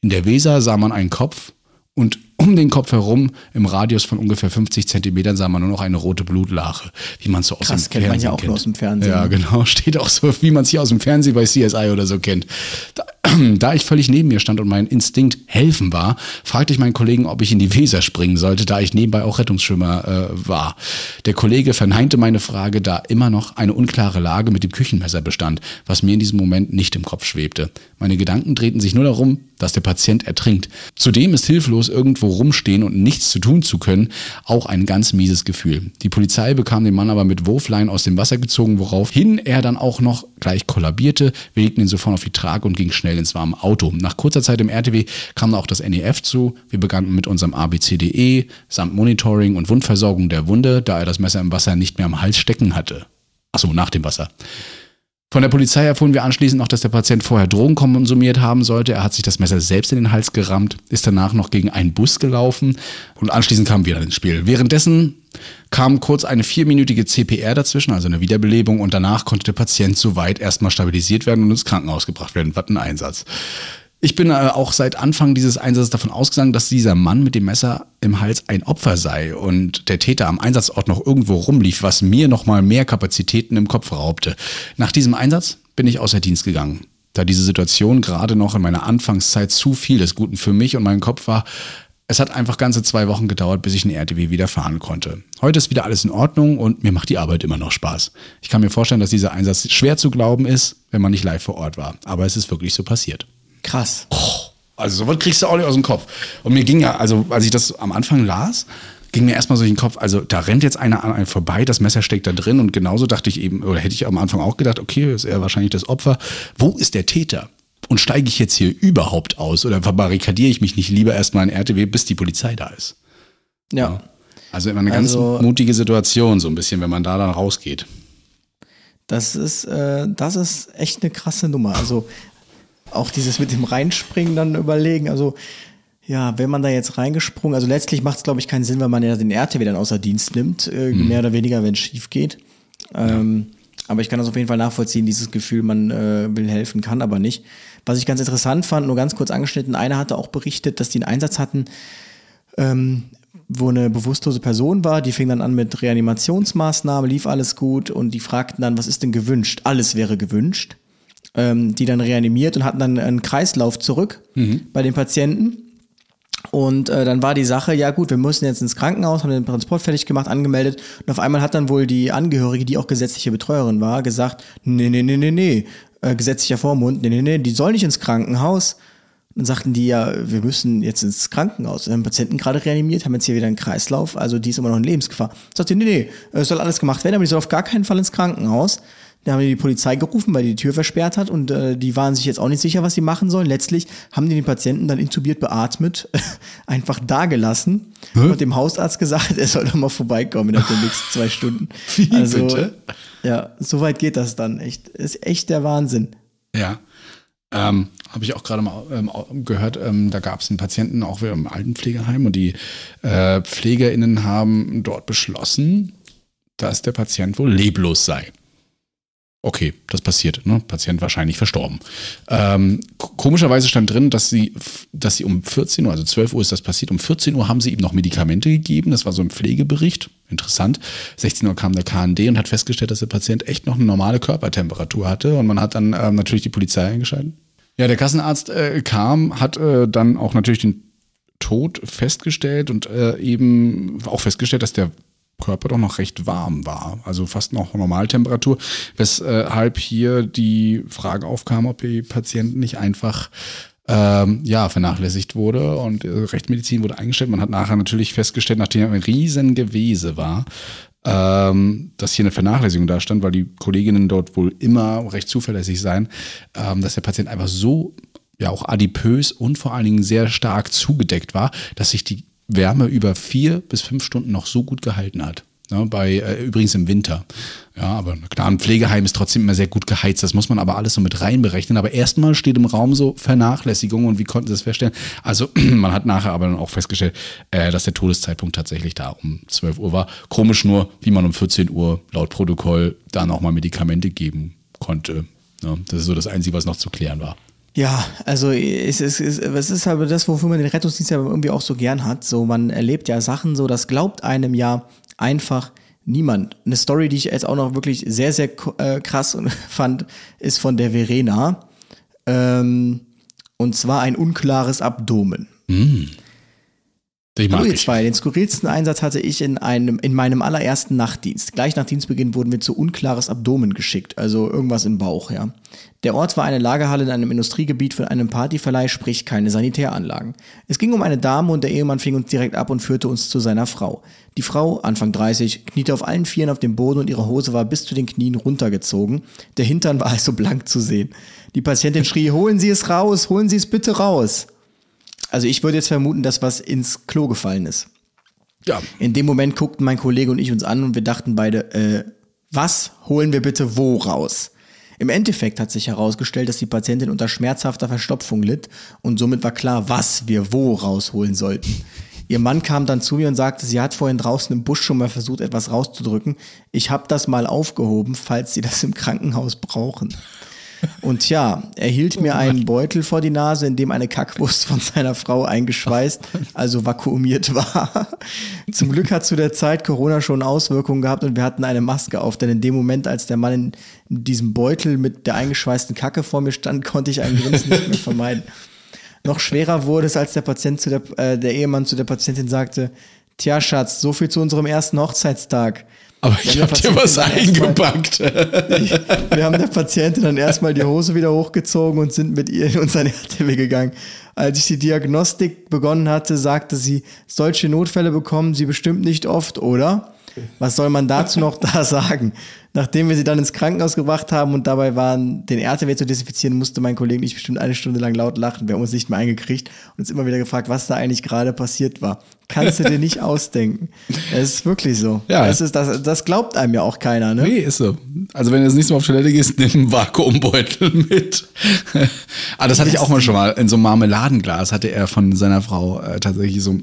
In der Weser sah man einen Kopf und um den Kopf herum, im Radius von ungefähr 50 Zentimetern, sah man nur noch eine rote Blutlache, wie man so aus Krass, dem kennt Fernsehen man ja auch kennt. aus dem Fernsehen. Ja, genau, steht auch so, wie man es hier aus dem Fernsehen bei CSI oder so kennt. Da, da ich völlig neben mir stand und mein Instinkt helfen war, fragte ich meinen Kollegen, ob ich in die Weser springen sollte, da ich nebenbei auch Rettungsschwimmer äh, war. Der Kollege verneinte meine Frage, da immer noch eine unklare Lage mit dem Küchenmesser bestand, was mir in diesem Moment nicht im Kopf schwebte. Meine Gedanken drehten sich nur darum, dass der Patient ertrinkt. Zudem ist hilflos irgendwo rumstehen und nichts zu tun zu können auch ein ganz mieses Gefühl. Die Polizei bekam den Mann aber mit Wurflein aus dem Wasser gezogen, woraufhin er dann auch noch gleich kollabierte. Wir legten ihn sofort auf die Trage und gingen schnell ins warme Auto. Nach kurzer Zeit im RTW kam auch das NEF zu. Wir begannen mit unserem ABCDE samt Monitoring und Wundversorgung der Wunde, da er das Messer im Wasser nicht mehr am Hals stecken hatte. Achso, nach dem Wasser. Von der Polizei erfuhren wir anschließend noch, dass der Patient vorher Drogen konsumiert haben sollte. Er hat sich das Messer selbst in den Hals gerammt, ist danach noch gegen einen Bus gelaufen und anschließend kam wieder ins Spiel. Währenddessen kam kurz eine vierminütige CPR dazwischen, also eine Wiederbelebung, und danach konnte der Patient soweit erstmal stabilisiert werden und ins Krankenhaus gebracht werden. Was ein Einsatz. Ich bin äh, auch seit Anfang dieses Einsatzes davon ausgegangen, dass dieser Mann mit dem Messer im Hals ein Opfer sei und der Täter am Einsatzort noch irgendwo rumlief, was mir nochmal mehr Kapazitäten im Kopf raubte. Nach diesem Einsatz bin ich außer Dienst gegangen. Da diese Situation gerade noch in meiner Anfangszeit zu viel des Guten für mich und meinen Kopf war, es hat einfach ganze zwei Wochen gedauert, bis ich in RTW wieder fahren konnte. Heute ist wieder alles in Ordnung und mir macht die Arbeit immer noch Spaß. Ich kann mir vorstellen, dass dieser Einsatz schwer zu glauben ist, wenn man nicht live vor Ort war. Aber es ist wirklich so passiert. Krass. Oh, also sowas kriegst du auch nicht aus dem Kopf. Und mir ging ja, also als ich das am Anfang las, ging mir erstmal so in den Kopf, also da rennt jetzt einer an einem vorbei, das Messer steckt da drin und genauso dachte ich eben, oder hätte ich am Anfang auch gedacht, okay, ist er wahrscheinlich das Opfer. Wo ist der Täter? Und steige ich jetzt hier überhaupt aus oder verbarrikadiere ich mich nicht lieber erstmal in RTW, bis die Polizei da ist? Ja. ja. Also immer eine ganz Also- mutige Situation, so ein bisschen, wenn man da dann rausgeht. Das ist, äh, das ist echt eine krasse Nummer. Also auch dieses mit dem Reinspringen dann überlegen. Also ja, wenn man da jetzt reingesprungen, also letztlich macht es, glaube ich, keinen Sinn, weil man ja den RTW dann außer Dienst nimmt, äh, mehr oder weniger, wenn es schief geht. Ähm, aber ich kann das auf jeden Fall nachvollziehen, dieses Gefühl, man äh, will helfen, kann aber nicht. Was ich ganz interessant fand, nur ganz kurz angeschnitten, einer hatte auch berichtet, dass die einen Einsatz hatten, ähm, wo eine bewusstlose Person war, die fing dann an mit Reanimationsmaßnahmen, lief alles gut und die fragten dann, was ist denn gewünscht? Alles wäre gewünscht. Ähm, die dann reanimiert und hatten dann einen Kreislauf zurück bei den Patienten. Und äh, dann war die Sache, ja gut, wir müssen jetzt ins Krankenhaus, haben den Transport fertig gemacht, angemeldet. Und auf einmal hat dann wohl die Angehörige, die auch gesetzliche Betreuerin war, gesagt, nee, nee, nee, nee, nee, äh, gesetzlicher Vormund, nee, nee, nee, die soll nicht ins Krankenhaus. Dann sagten die ja, wir müssen jetzt ins Krankenhaus. Wir haben Patienten gerade reanimiert, haben jetzt hier wieder einen Kreislauf, also die ist immer noch in Lebensgefahr. Sagte, nee, nee, es soll alles gemacht werden, aber die soll auf gar keinen Fall ins Krankenhaus. Da haben die die Polizei gerufen, weil die die Tür versperrt hat und äh, die waren sich jetzt auch nicht sicher, was sie machen sollen. Letztlich haben die den Patienten dann intubiert beatmet, einfach da gelassen und dem Hausarzt gesagt, er soll doch mal vorbeikommen innerhalb der nächsten zwei Stunden. Wie also, bitte? Ja, so weit geht das dann echt. Ist echt der Wahnsinn. Ja. Ähm, Habe ich auch gerade mal ähm, gehört, ähm, da gab es einen Patienten auch wieder im Altenpflegeheim und die äh, PflegerInnen haben dort beschlossen, dass der Patient wohl leblos sei. Okay, das passiert, ne? Patient wahrscheinlich verstorben. Ähm, komischerweise stand drin, dass sie, dass sie um 14 Uhr, also 12 Uhr ist das passiert, um 14 Uhr haben sie ihm noch Medikamente gegeben. Das war so ein Pflegebericht. Interessant. 16 Uhr kam der KND und hat festgestellt, dass der Patient echt noch eine normale Körpertemperatur hatte. Und man hat dann ähm, natürlich die Polizei eingeschaltet. Ja, der Kassenarzt äh, kam, hat äh, dann auch natürlich den Tod festgestellt und äh, eben auch festgestellt, dass der Körper doch noch recht warm war, also fast noch Normaltemperatur, weshalb hier die Frage aufkam, ob die Patient nicht einfach ähm, ja, vernachlässigt wurde und äh, Rechtsmedizin wurde eingestellt. Man hat nachher natürlich festgestellt, nachdem ein riesen Gewese war, ähm, dass hier eine Vernachlässigung da stand, weil die Kolleginnen dort wohl immer recht zuverlässig seien, ähm, dass der Patient einfach so ja auch adipös und vor allen Dingen sehr stark zugedeckt war, dass sich die Wärme über vier bis fünf Stunden noch so gut gehalten hat. Ja, bei äh, übrigens im Winter. Ja, aber klar, ein Pflegeheim ist trotzdem immer sehr gut geheizt. Das muss man aber alles so mit reinberechnen. Aber erstmal steht im Raum so Vernachlässigung und wie konnten sie das feststellen? Also man hat nachher aber dann auch festgestellt, äh, dass der Todeszeitpunkt tatsächlich da um 12 Uhr war. Komisch nur, wie man um 14 Uhr laut Protokoll da nochmal Medikamente geben konnte. Ja, das ist so das Einzige, was noch zu klären war. Ja, also es ist, es ist, es ist aber das, wofür man den Rettungsdienst ja irgendwie auch so gern hat. So, man erlebt ja Sachen, so das glaubt einem ja einfach niemand. Eine Story, die ich jetzt auch noch wirklich sehr, sehr äh, krass fand, ist von der Verena. Ähm, und zwar ein unklares Abdomen. Ich mag ich. zwei, den skurrilsten Einsatz hatte ich in einem, in meinem allerersten Nachtdienst. Gleich nach Dienstbeginn wurden wir zu unklares Abdomen geschickt, also irgendwas im Bauch, ja. Der Ort war eine Lagerhalle in einem Industriegebiet von einem Partyverleih, sprich keine Sanitäranlagen. Es ging um eine Dame und der Ehemann fing uns direkt ab und führte uns zu seiner Frau. Die Frau, Anfang 30, kniete auf allen Vieren auf dem Boden und ihre Hose war bis zu den Knien runtergezogen. Der Hintern war also blank zu sehen. Die Patientin schrie, holen Sie es raus, holen Sie es bitte raus. Also ich würde jetzt vermuten, dass was ins Klo gefallen ist. Ja, In dem Moment guckten mein Kollege und ich uns an und wir dachten beide, äh, was holen wir bitte wo raus? Im Endeffekt hat sich herausgestellt, dass die Patientin unter schmerzhafter Verstopfung litt und somit war klar, was wir wo rausholen sollten. Ihr Mann kam dann zu mir und sagte, sie hat vorhin draußen im Busch schon mal versucht, etwas rauszudrücken. Ich habe das mal aufgehoben, falls Sie das im Krankenhaus brauchen. Und ja, er hielt mir einen Beutel vor die Nase, in dem eine Kackwurst von seiner Frau eingeschweißt, also vakuumiert war. Zum Glück hat zu der Zeit Corona schon Auswirkungen gehabt und wir hatten eine Maske auf, denn in dem Moment, als der Mann in diesem Beutel mit der eingeschweißten Kacke vor mir stand, konnte ich ein Grinsen nicht mehr vermeiden. Noch schwerer wurde es, als der Patient zu der, äh, der Ehemann zu der Patientin sagte, Tja, Schatz, so viel zu unserem ersten Hochzeitstag. Aber ich Ja, hab dir was dann erstmal- eingepackt. Wir haben der Patientin dann erstmal die Hose wieder hochgezogen und sind mit ihr in unseren RTW gegangen. Als ich die Diagnostik begonnen hatte, sagte sie, solche Notfälle bekommen Sie bestimmt nicht oft, oder? Was soll man dazu noch da sagen? Nachdem wir sie dann ins Krankenhaus gebracht haben und dabei waren, den RTW zu desinfizieren, musste mein Kollege nicht bestimmt eine Stunde lang laut lachen. Wir haben uns nicht mehr eingekriegt und uns immer wieder gefragt, was da eigentlich gerade passiert war. Kannst du dir nicht ausdenken. Es ist wirklich so. Ja. Es ist, das, das glaubt einem ja auch keiner, ne? Nee, ist so. Also wenn du das nächste Mal auf Toilette gehst, nimm einen Vakuumbeutel mit. ah, das hatte ich auch mal schon mal. In so einem Marmeladenglas hatte er von seiner Frau äh, tatsächlich so,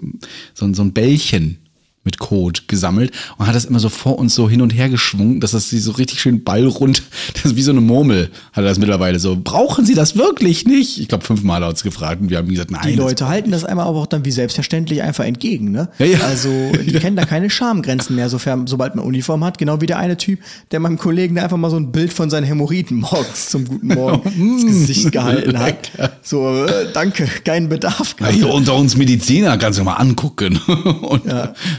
so, so ein Bällchen mit Kot gesammelt und hat das immer so vor uns so hin und her geschwungen, dass das so richtig schön ballrund, das ist wie so eine Murmel, hat er das mittlerweile so. Brauchen Sie das wirklich nicht? Ich glaube, fünfmal hat uns gefragt und wir haben gesagt, nein. Die Leute halten das einmal aber auch dann wie selbstverständlich einfach entgegen, ne? Ja, ja. Also, die kennen da keine Schamgrenzen mehr, sofern, sobald man Uniform hat. Genau wie der eine Typ, der meinem Kollegen einfach mal so ein Bild von seinen Hämorrhoiden morgens zum guten Morgen ins Gesicht gehalten hat. So, äh, danke, keinen Bedarf. Ja, hier unter uns Mediziner kannst du mal angucken. Und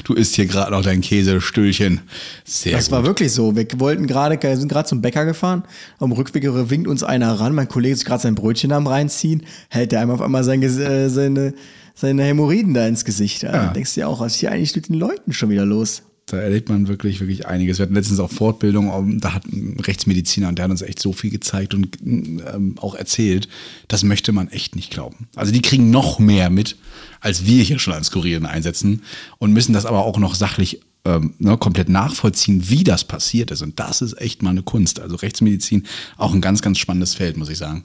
du isst hier gerade noch dein Käsestüllchen. Sehr Das gut. war wirklich so. Wir wollten gerade, sind gerade zum Bäcker gefahren. Am Rückweg winkt uns einer ran. Mein Kollege ist gerade sein Brötchen am reinziehen. Hält der einem auf einmal sein, äh, seine, seine Hämorrhoiden da ins Gesicht. Ja. Ja. Denkst du dir auch, was ist hier eigentlich mit den Leuten schon wieder los? Da erlebt man wirklich, wirklich einiges. Wir hatten letztens auch Fortbildung, da hat ein Rechtsmediziner und der hat uns echt so viel gezeigt und ähm, auch erzählt, das möchte man echt nicht glauben. Also die kriegen noch mehr mit, als wir hier schon als Kurieren einsetzen und müssen das aber auch noch sachlich ähm, ne, komplett nachvollziehen, wie das passiert ist. Und das ist echt mal eine Kunst. Also Rechtsmedizin, auch ein ganz, ganz spannendes Feld, muss ich sagen.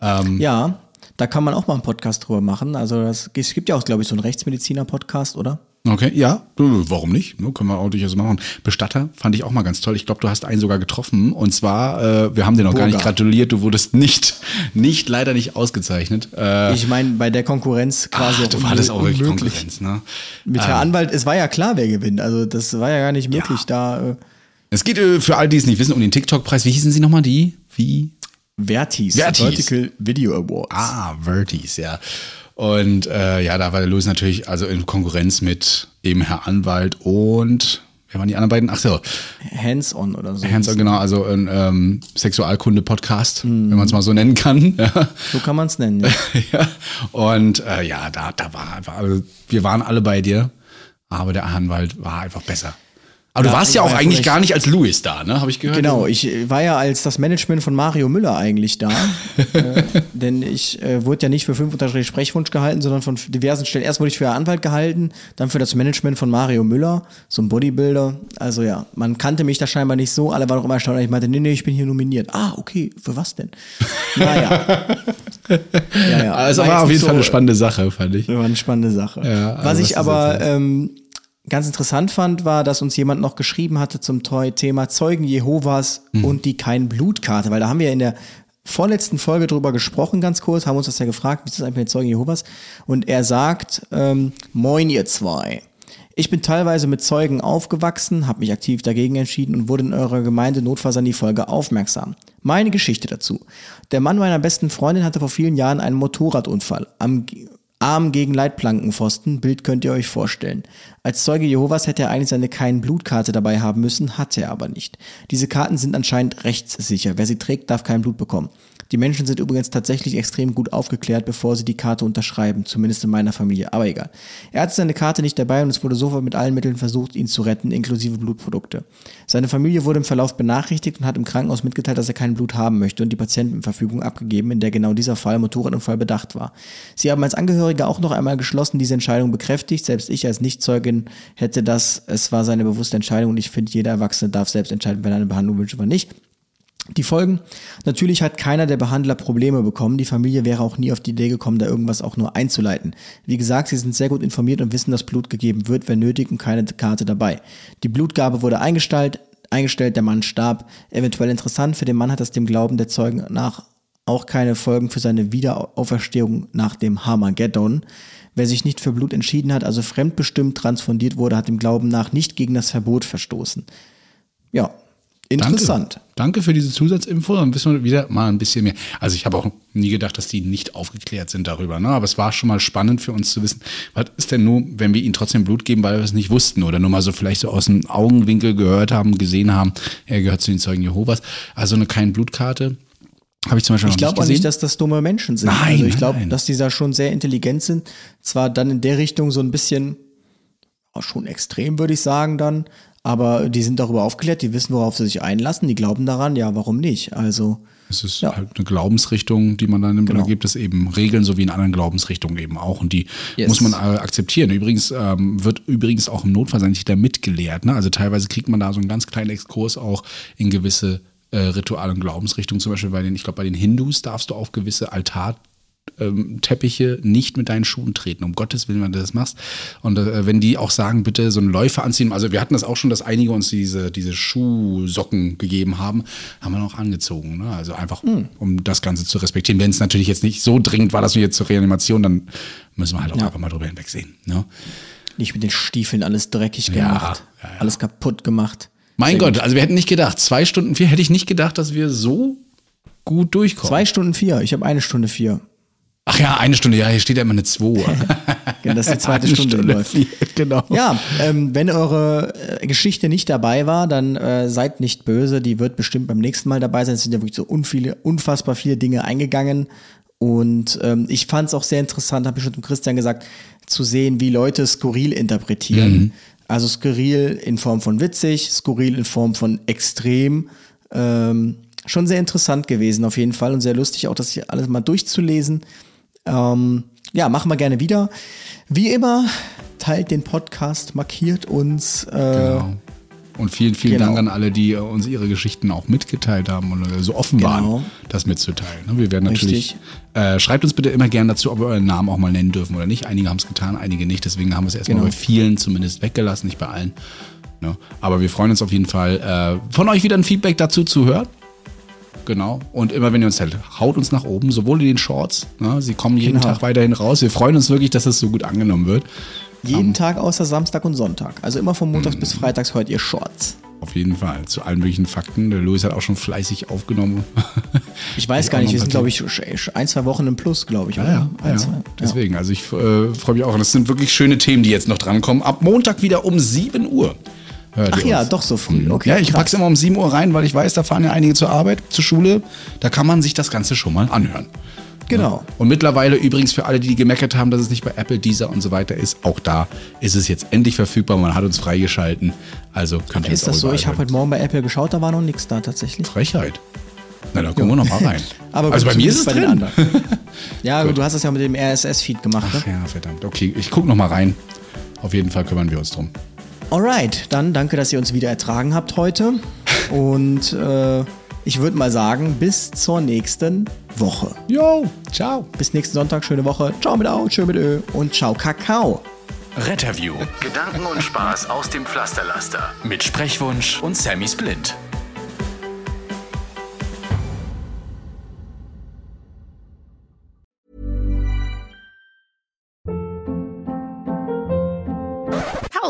Ähm, Ja, da kann man auch mal einen Podcast drüber machen. Also das, es gibt ja auch, glaube ich, so einen Rechtsmediziner-Podcast, oder? Okay, ja, warum nicht? Ne, können wir auch durchaus machen. Bestatter fand ich auch mal ganz toll. Ich glaube, du hast einen sogar getroffen. Und zwar, äh, wir haben dir noch gar nicht Burger. gratuliert. Du wurdest nicht, nicht leider nicht ausgezeichnet. Äh, Ich meine, bei der Konkurrenz quasi ach, du war das auch wirklich unmöglich. Konkurrenz, ne? Mit Herr Anwalt, es war ja klar, wer gewinnt. Also das war ja gar nicht möglich, da äh, Es geht äh, für all die es nicht wissen um den TikTok-Preis. Wie hießen sie nochmal die? Wie? Vertis, Vertis. Vertical Video Awards. Ah, Vertis, ja. Und äh, ja, da war der Louis natürlich also in Konkurrenz mit eben Herr Anwalt und wer waren die anderen beiden? Ach so, Hands-on oder so. Hands genau, also ein ähm, Sexualkunde-Podcast, wenn man es mal so nennen kann. Ja. So kann man es nennen. Ja. ja. Und äh, ja, da, da war einfach, also wir waren alle bei dir, aber der Anwalt war einfach besser. Aber du Ja, warst ich ja war auch ja eigentlich gar nicht als Louis da, ne? Habe ich gehört. Genau, ich äh, war ja als das Management von Mario Müller eigentlich da. äh, denn ich äh, wurde ja nicht für fünf Unterstrich Sprechwunsch gehalten, sondern von diversen Stellen. Erst wurde ich für Anwalt gehalten, dann für das Management von Mario Müller, so ein Bodybuilder. Also ja, man kannte mich da scheinbar nicht so. Alle waren auch immer erstaunt. Ich meinte, nee, nee, ich bin hier nominiert. Ah, okay, für was denn? Naja. ja, ja. Also War war auf jeden so- Fall eine spannende Sache, fand ich. war eine spannende Sache. Ja, also was was ich du aber ähm, ganz interessant fand, war, dass uns jemand noch geschrieben hatte zum Thema Zeugen Jehovas Mhm. und die Kein-Blut-Karte, weil da haben wir in der vorletzten Folge drüber gesprochen, ganz kurz, haben uns das ja gefragt, wie ist das eigentlich mit den Zeugen Jehovas? Und er sagt, ähm, moin ihr zwei. Ich bin teilweise mit Zeugen aufgewachsen, habe mich aktiv dagegen entschieden und wurde in eurer Gemeinde notfalls an die Folge aufmerksam. Meine Geschichte dazu. Der Mann meiner besten Freundin hatte vor vielen Jahren einen Motorradunfall am Arm gegen Leitplankenpfosten, Bild könnt ihr euch vorstellen. Als Zeuge Jehovas hätte er eigentlich seine kein Blutkarte dabei haben müssen, hatte er aber nicht. Diese Karten sind anscheinend rechtssicher. Wer sie trägt, darf kein Blut bekommen. Die Menschen sind übrigens tatsächlich extrem gut aufgeklärt, bevor sie die Karte unterschreiben, zumindest in meiner Familie, aber egal. Er hatte seine Karte nicht dabei und es wurde sofort mit allen Mitteln versucht, ihn zu retten, inklusive Blutprodukte. Seine Familie wurde im Verlauf benachrichtigt und hat im Krankenhaus mitgeteilt, dass er kein Blut haben möchte und die Patientenverfügung abgegeben, in der genau dieser Fall Motorradunfall bedacht war. Sie haben als Angehörige auch noch einmal geschlossen diese Entscheidung bekräftigt. Selbst ich als Nichtzeugin hätte das, es war seine bewusste Entscheidung und ich finde, jeder Erwachsene darf selbst entscheiden, wenn er eine Behandlung wünscht oder nicht. Die Folgen. Natürlich hat keiner der Behandler Probleme bekommen. Die Familie wäre auch nie auf die Idee gekommen, da irgendwas auch nur einzuleiten. Wie gesagt, sie sind sehr gut informiert und wissen, dass Blut gegeben wird, wenn nötig und keine Karte dabei. Die Blutgabe wurde eingestellt, eingestellt, der Mann starb. Eventuell interessant, für den Mann hat das dem Glauben der Zeugen nach auch keine Folgen für seine Wiederauferstehung nach dem Harmageddon. Wer sich nicht für Blut entschieden hat, also fremdbestimmt transfundiert wurde, hat dem Glauben nach nicht gegen das Verbot verstoßen. Ja, interessant. Danke. Danke für diese Zusatzinfo. Dann wissen wir wieder mal ein bisschen mehr. Also ich habe auch nie gedacht, dass die nicht aufgeklärt sind darüber. Ne? Aber es war schon mal spannend für uns zu wissen, was ist denn nur, wenn wir ihnen trotzdem Blut geben, weil wir es nicht wussten oder nur mal so vielleicht so aus dem Augenwinkel gehört haben, gesehen haben, er gehört zu den Zeugen Jehovas. Also eine keine Blutkarte. Habe ich zum Beispiel Ich noch glaube auch nicht, dass das dumme Menschen sind. Nein, also ich glaube, dass die da schon sehr intelligent sind. Zwar dann in der Richtung so ein bisschen, auch schon extrem, würde ich sagen, dann, Aber die sind darüber aufgeklärt, die wissen, worauf sie sich einlassen, die glauben daran, ja, warum nicht? Also, Es ist Ja. halt eine Glaubensrichtung, die man dann nimmt. Und Genau. da gibt es eben Regeln, so wie in anderen Glaubensrichtungen eben auch. Und die Yes. muss man äh, akzeptieren. Übrigens ähm, wird übrigens auch im Notfallsanitäter mitgelehrt. Ne? Also teilweise kriegt man da so einen ganz kleinen Exkurs auch in gewisse äh, Ritual- und Glaubensrichtungen. Zum Beispiel bei den, ich glaube, bei den Hindus darfst du auf gewisse Altar ähm, Teppiche nicht mit deinen Schuhen treten. Um Gottes Willen, wenn du das machst. Und äh, wenn die auch sagen, bitte so einen Läufer anziehen. Also wir hatten das auch schon, dass einige uns diese, diese Schuhsocken gegeben haben, haben wir noch angezogen. Ne? Also einfach, um das Ganze zu respektieren. Wenn es natürlich jetzt nicht so dringend war, dass wir jetzt zur Reanimation, dann müssen wir halt auch Ja. einfach mal drüber hinwegsehen. Ne? nicht mit den Stiefeln alles dreckig gemacht, ja, ja. alles kaputt gemacht. Mein Sehr Gott, gut. also wir hätten nicht gedacht, zwei Stunden vier hätte ich nicht gedacht, dass wir so gut durchkommen. Zwei Stunden vier, ich habe eine Stunde vier. Ach ja, eine Stunde, ja, hier steht ja immer eine zwei. Ja, das ist die zweite Eine Stunde, die läuft. genau. Ja, ähm, wenn eure äh, Geschichte nicht dabei war, dann äh, seid nicht böse. Die wird bestimmt beim nächsten Mal dabei sein. Es sind ja wirklich so unviele, unfassbar viele Dinge eingegangen. Und ähm, ich fand es auch sehr interessant, habe ich schon dem Christian gesagt, zu sehen, wie Leute skurril interpretieren. Also skurril in Form von witzig, skurril in Form von extrem. Ähm, schon sehr interessant gewesen auf jeden Fall und sehr lustig auch, das hier alles mal durchzulesen. Ähm, ja, machen wir gerne wieder. Wie immer, teilt den Podcast, markiert uns. Äh, Genau. Und vielen, vielen Genau. Dank an alle, die äh, uns ihre Geschichten auch mitgeteilt haben und äh, so offen Genau. waren, das mitzuteilen. Ne? Wir werden natürlich, äh, schreibt uns bitte immer gerne dazu, ob wir euren Namen auch mal nennen dürfen oder nicht. Einige haben es getan, einige nicht. Deswegen haben wir es erstmal Genau. bei vielen zumindest weggelassen, nicht bei allen. Ne? Aber wir freuen uns auf jeden Fall, äh, von euch wieder ein Feedback dazu zu hören. Genau. Und immer wenn ihr uns hält, haut uns nach oben, sowohl in den Shorts. Ne? Sie kommen jeden Genau. Tag weiterhin raus. Wir freuen uns wirklich, dass es so gut angenommen wird. jeden Tag außer Samstag und Sonntag. Also immer von Montags bis Freitags hört ihr Shorts. Auf jeden Fall. Zu allen möglichen Fakten. Der Louis hat auch schon fleißig aufgenommen. Ich weiß Ich gar nicht, wir sind, glaube ich, ein, zwei Wochen im Plus, glaube ich. Ja, ja, Ein, ja. Deswegen, also ich äh, freue mich auch. Und es sind wirklich schöne Themen, die jetzt noch drankommen. Ab Montag wieder um 7 Uhr. Hört Ach ja, uns. doch so früh. Okay, ja, ich krass. pack's immer um 7 Uhr rein, weil ich weiß, da fahren ja einige zur Arbeit, zur Schule. Da kann man sich das Ganze schon mal anhören. Genau. Und mittlerweile übrigens für alle, die gemeckert haben, dass es nicht bei Apple, Deezer und so weiter ist, auch da ist es jetzt endlich verfügbar. Man hat uns freigeschalten. Also könnt ihr Ist das so? Ich habe heute Morgen bei Apple geschaut, da war noch nichts da tatsächlich. Frechheit. Na, da gucken wir noch mal rein. Aber also gut, bei mir ist es bei den drin. anderen. Ja, gut, du hast das ja mit dem RSS-Feed gemacht. Ach Ne? ja, verdammt. Okay, ich gucke noch mal rein. Auf jeden Fall kümmern wir uns drum. Alright, dann danke, dass ihr uns wieder ertragen habt heute. Und äh, ich würde mal sagen, bis zur nächsten Woche. Jo, ciao. Bis nächsten Sonntag, schöne Woche. Ciao mit Au, tschö mit Ö und ciao Kakao. Retterview. Gedanken und Spaß aus dem Pflasterlaster. Mit Sprechwunsch und Sammy Splint.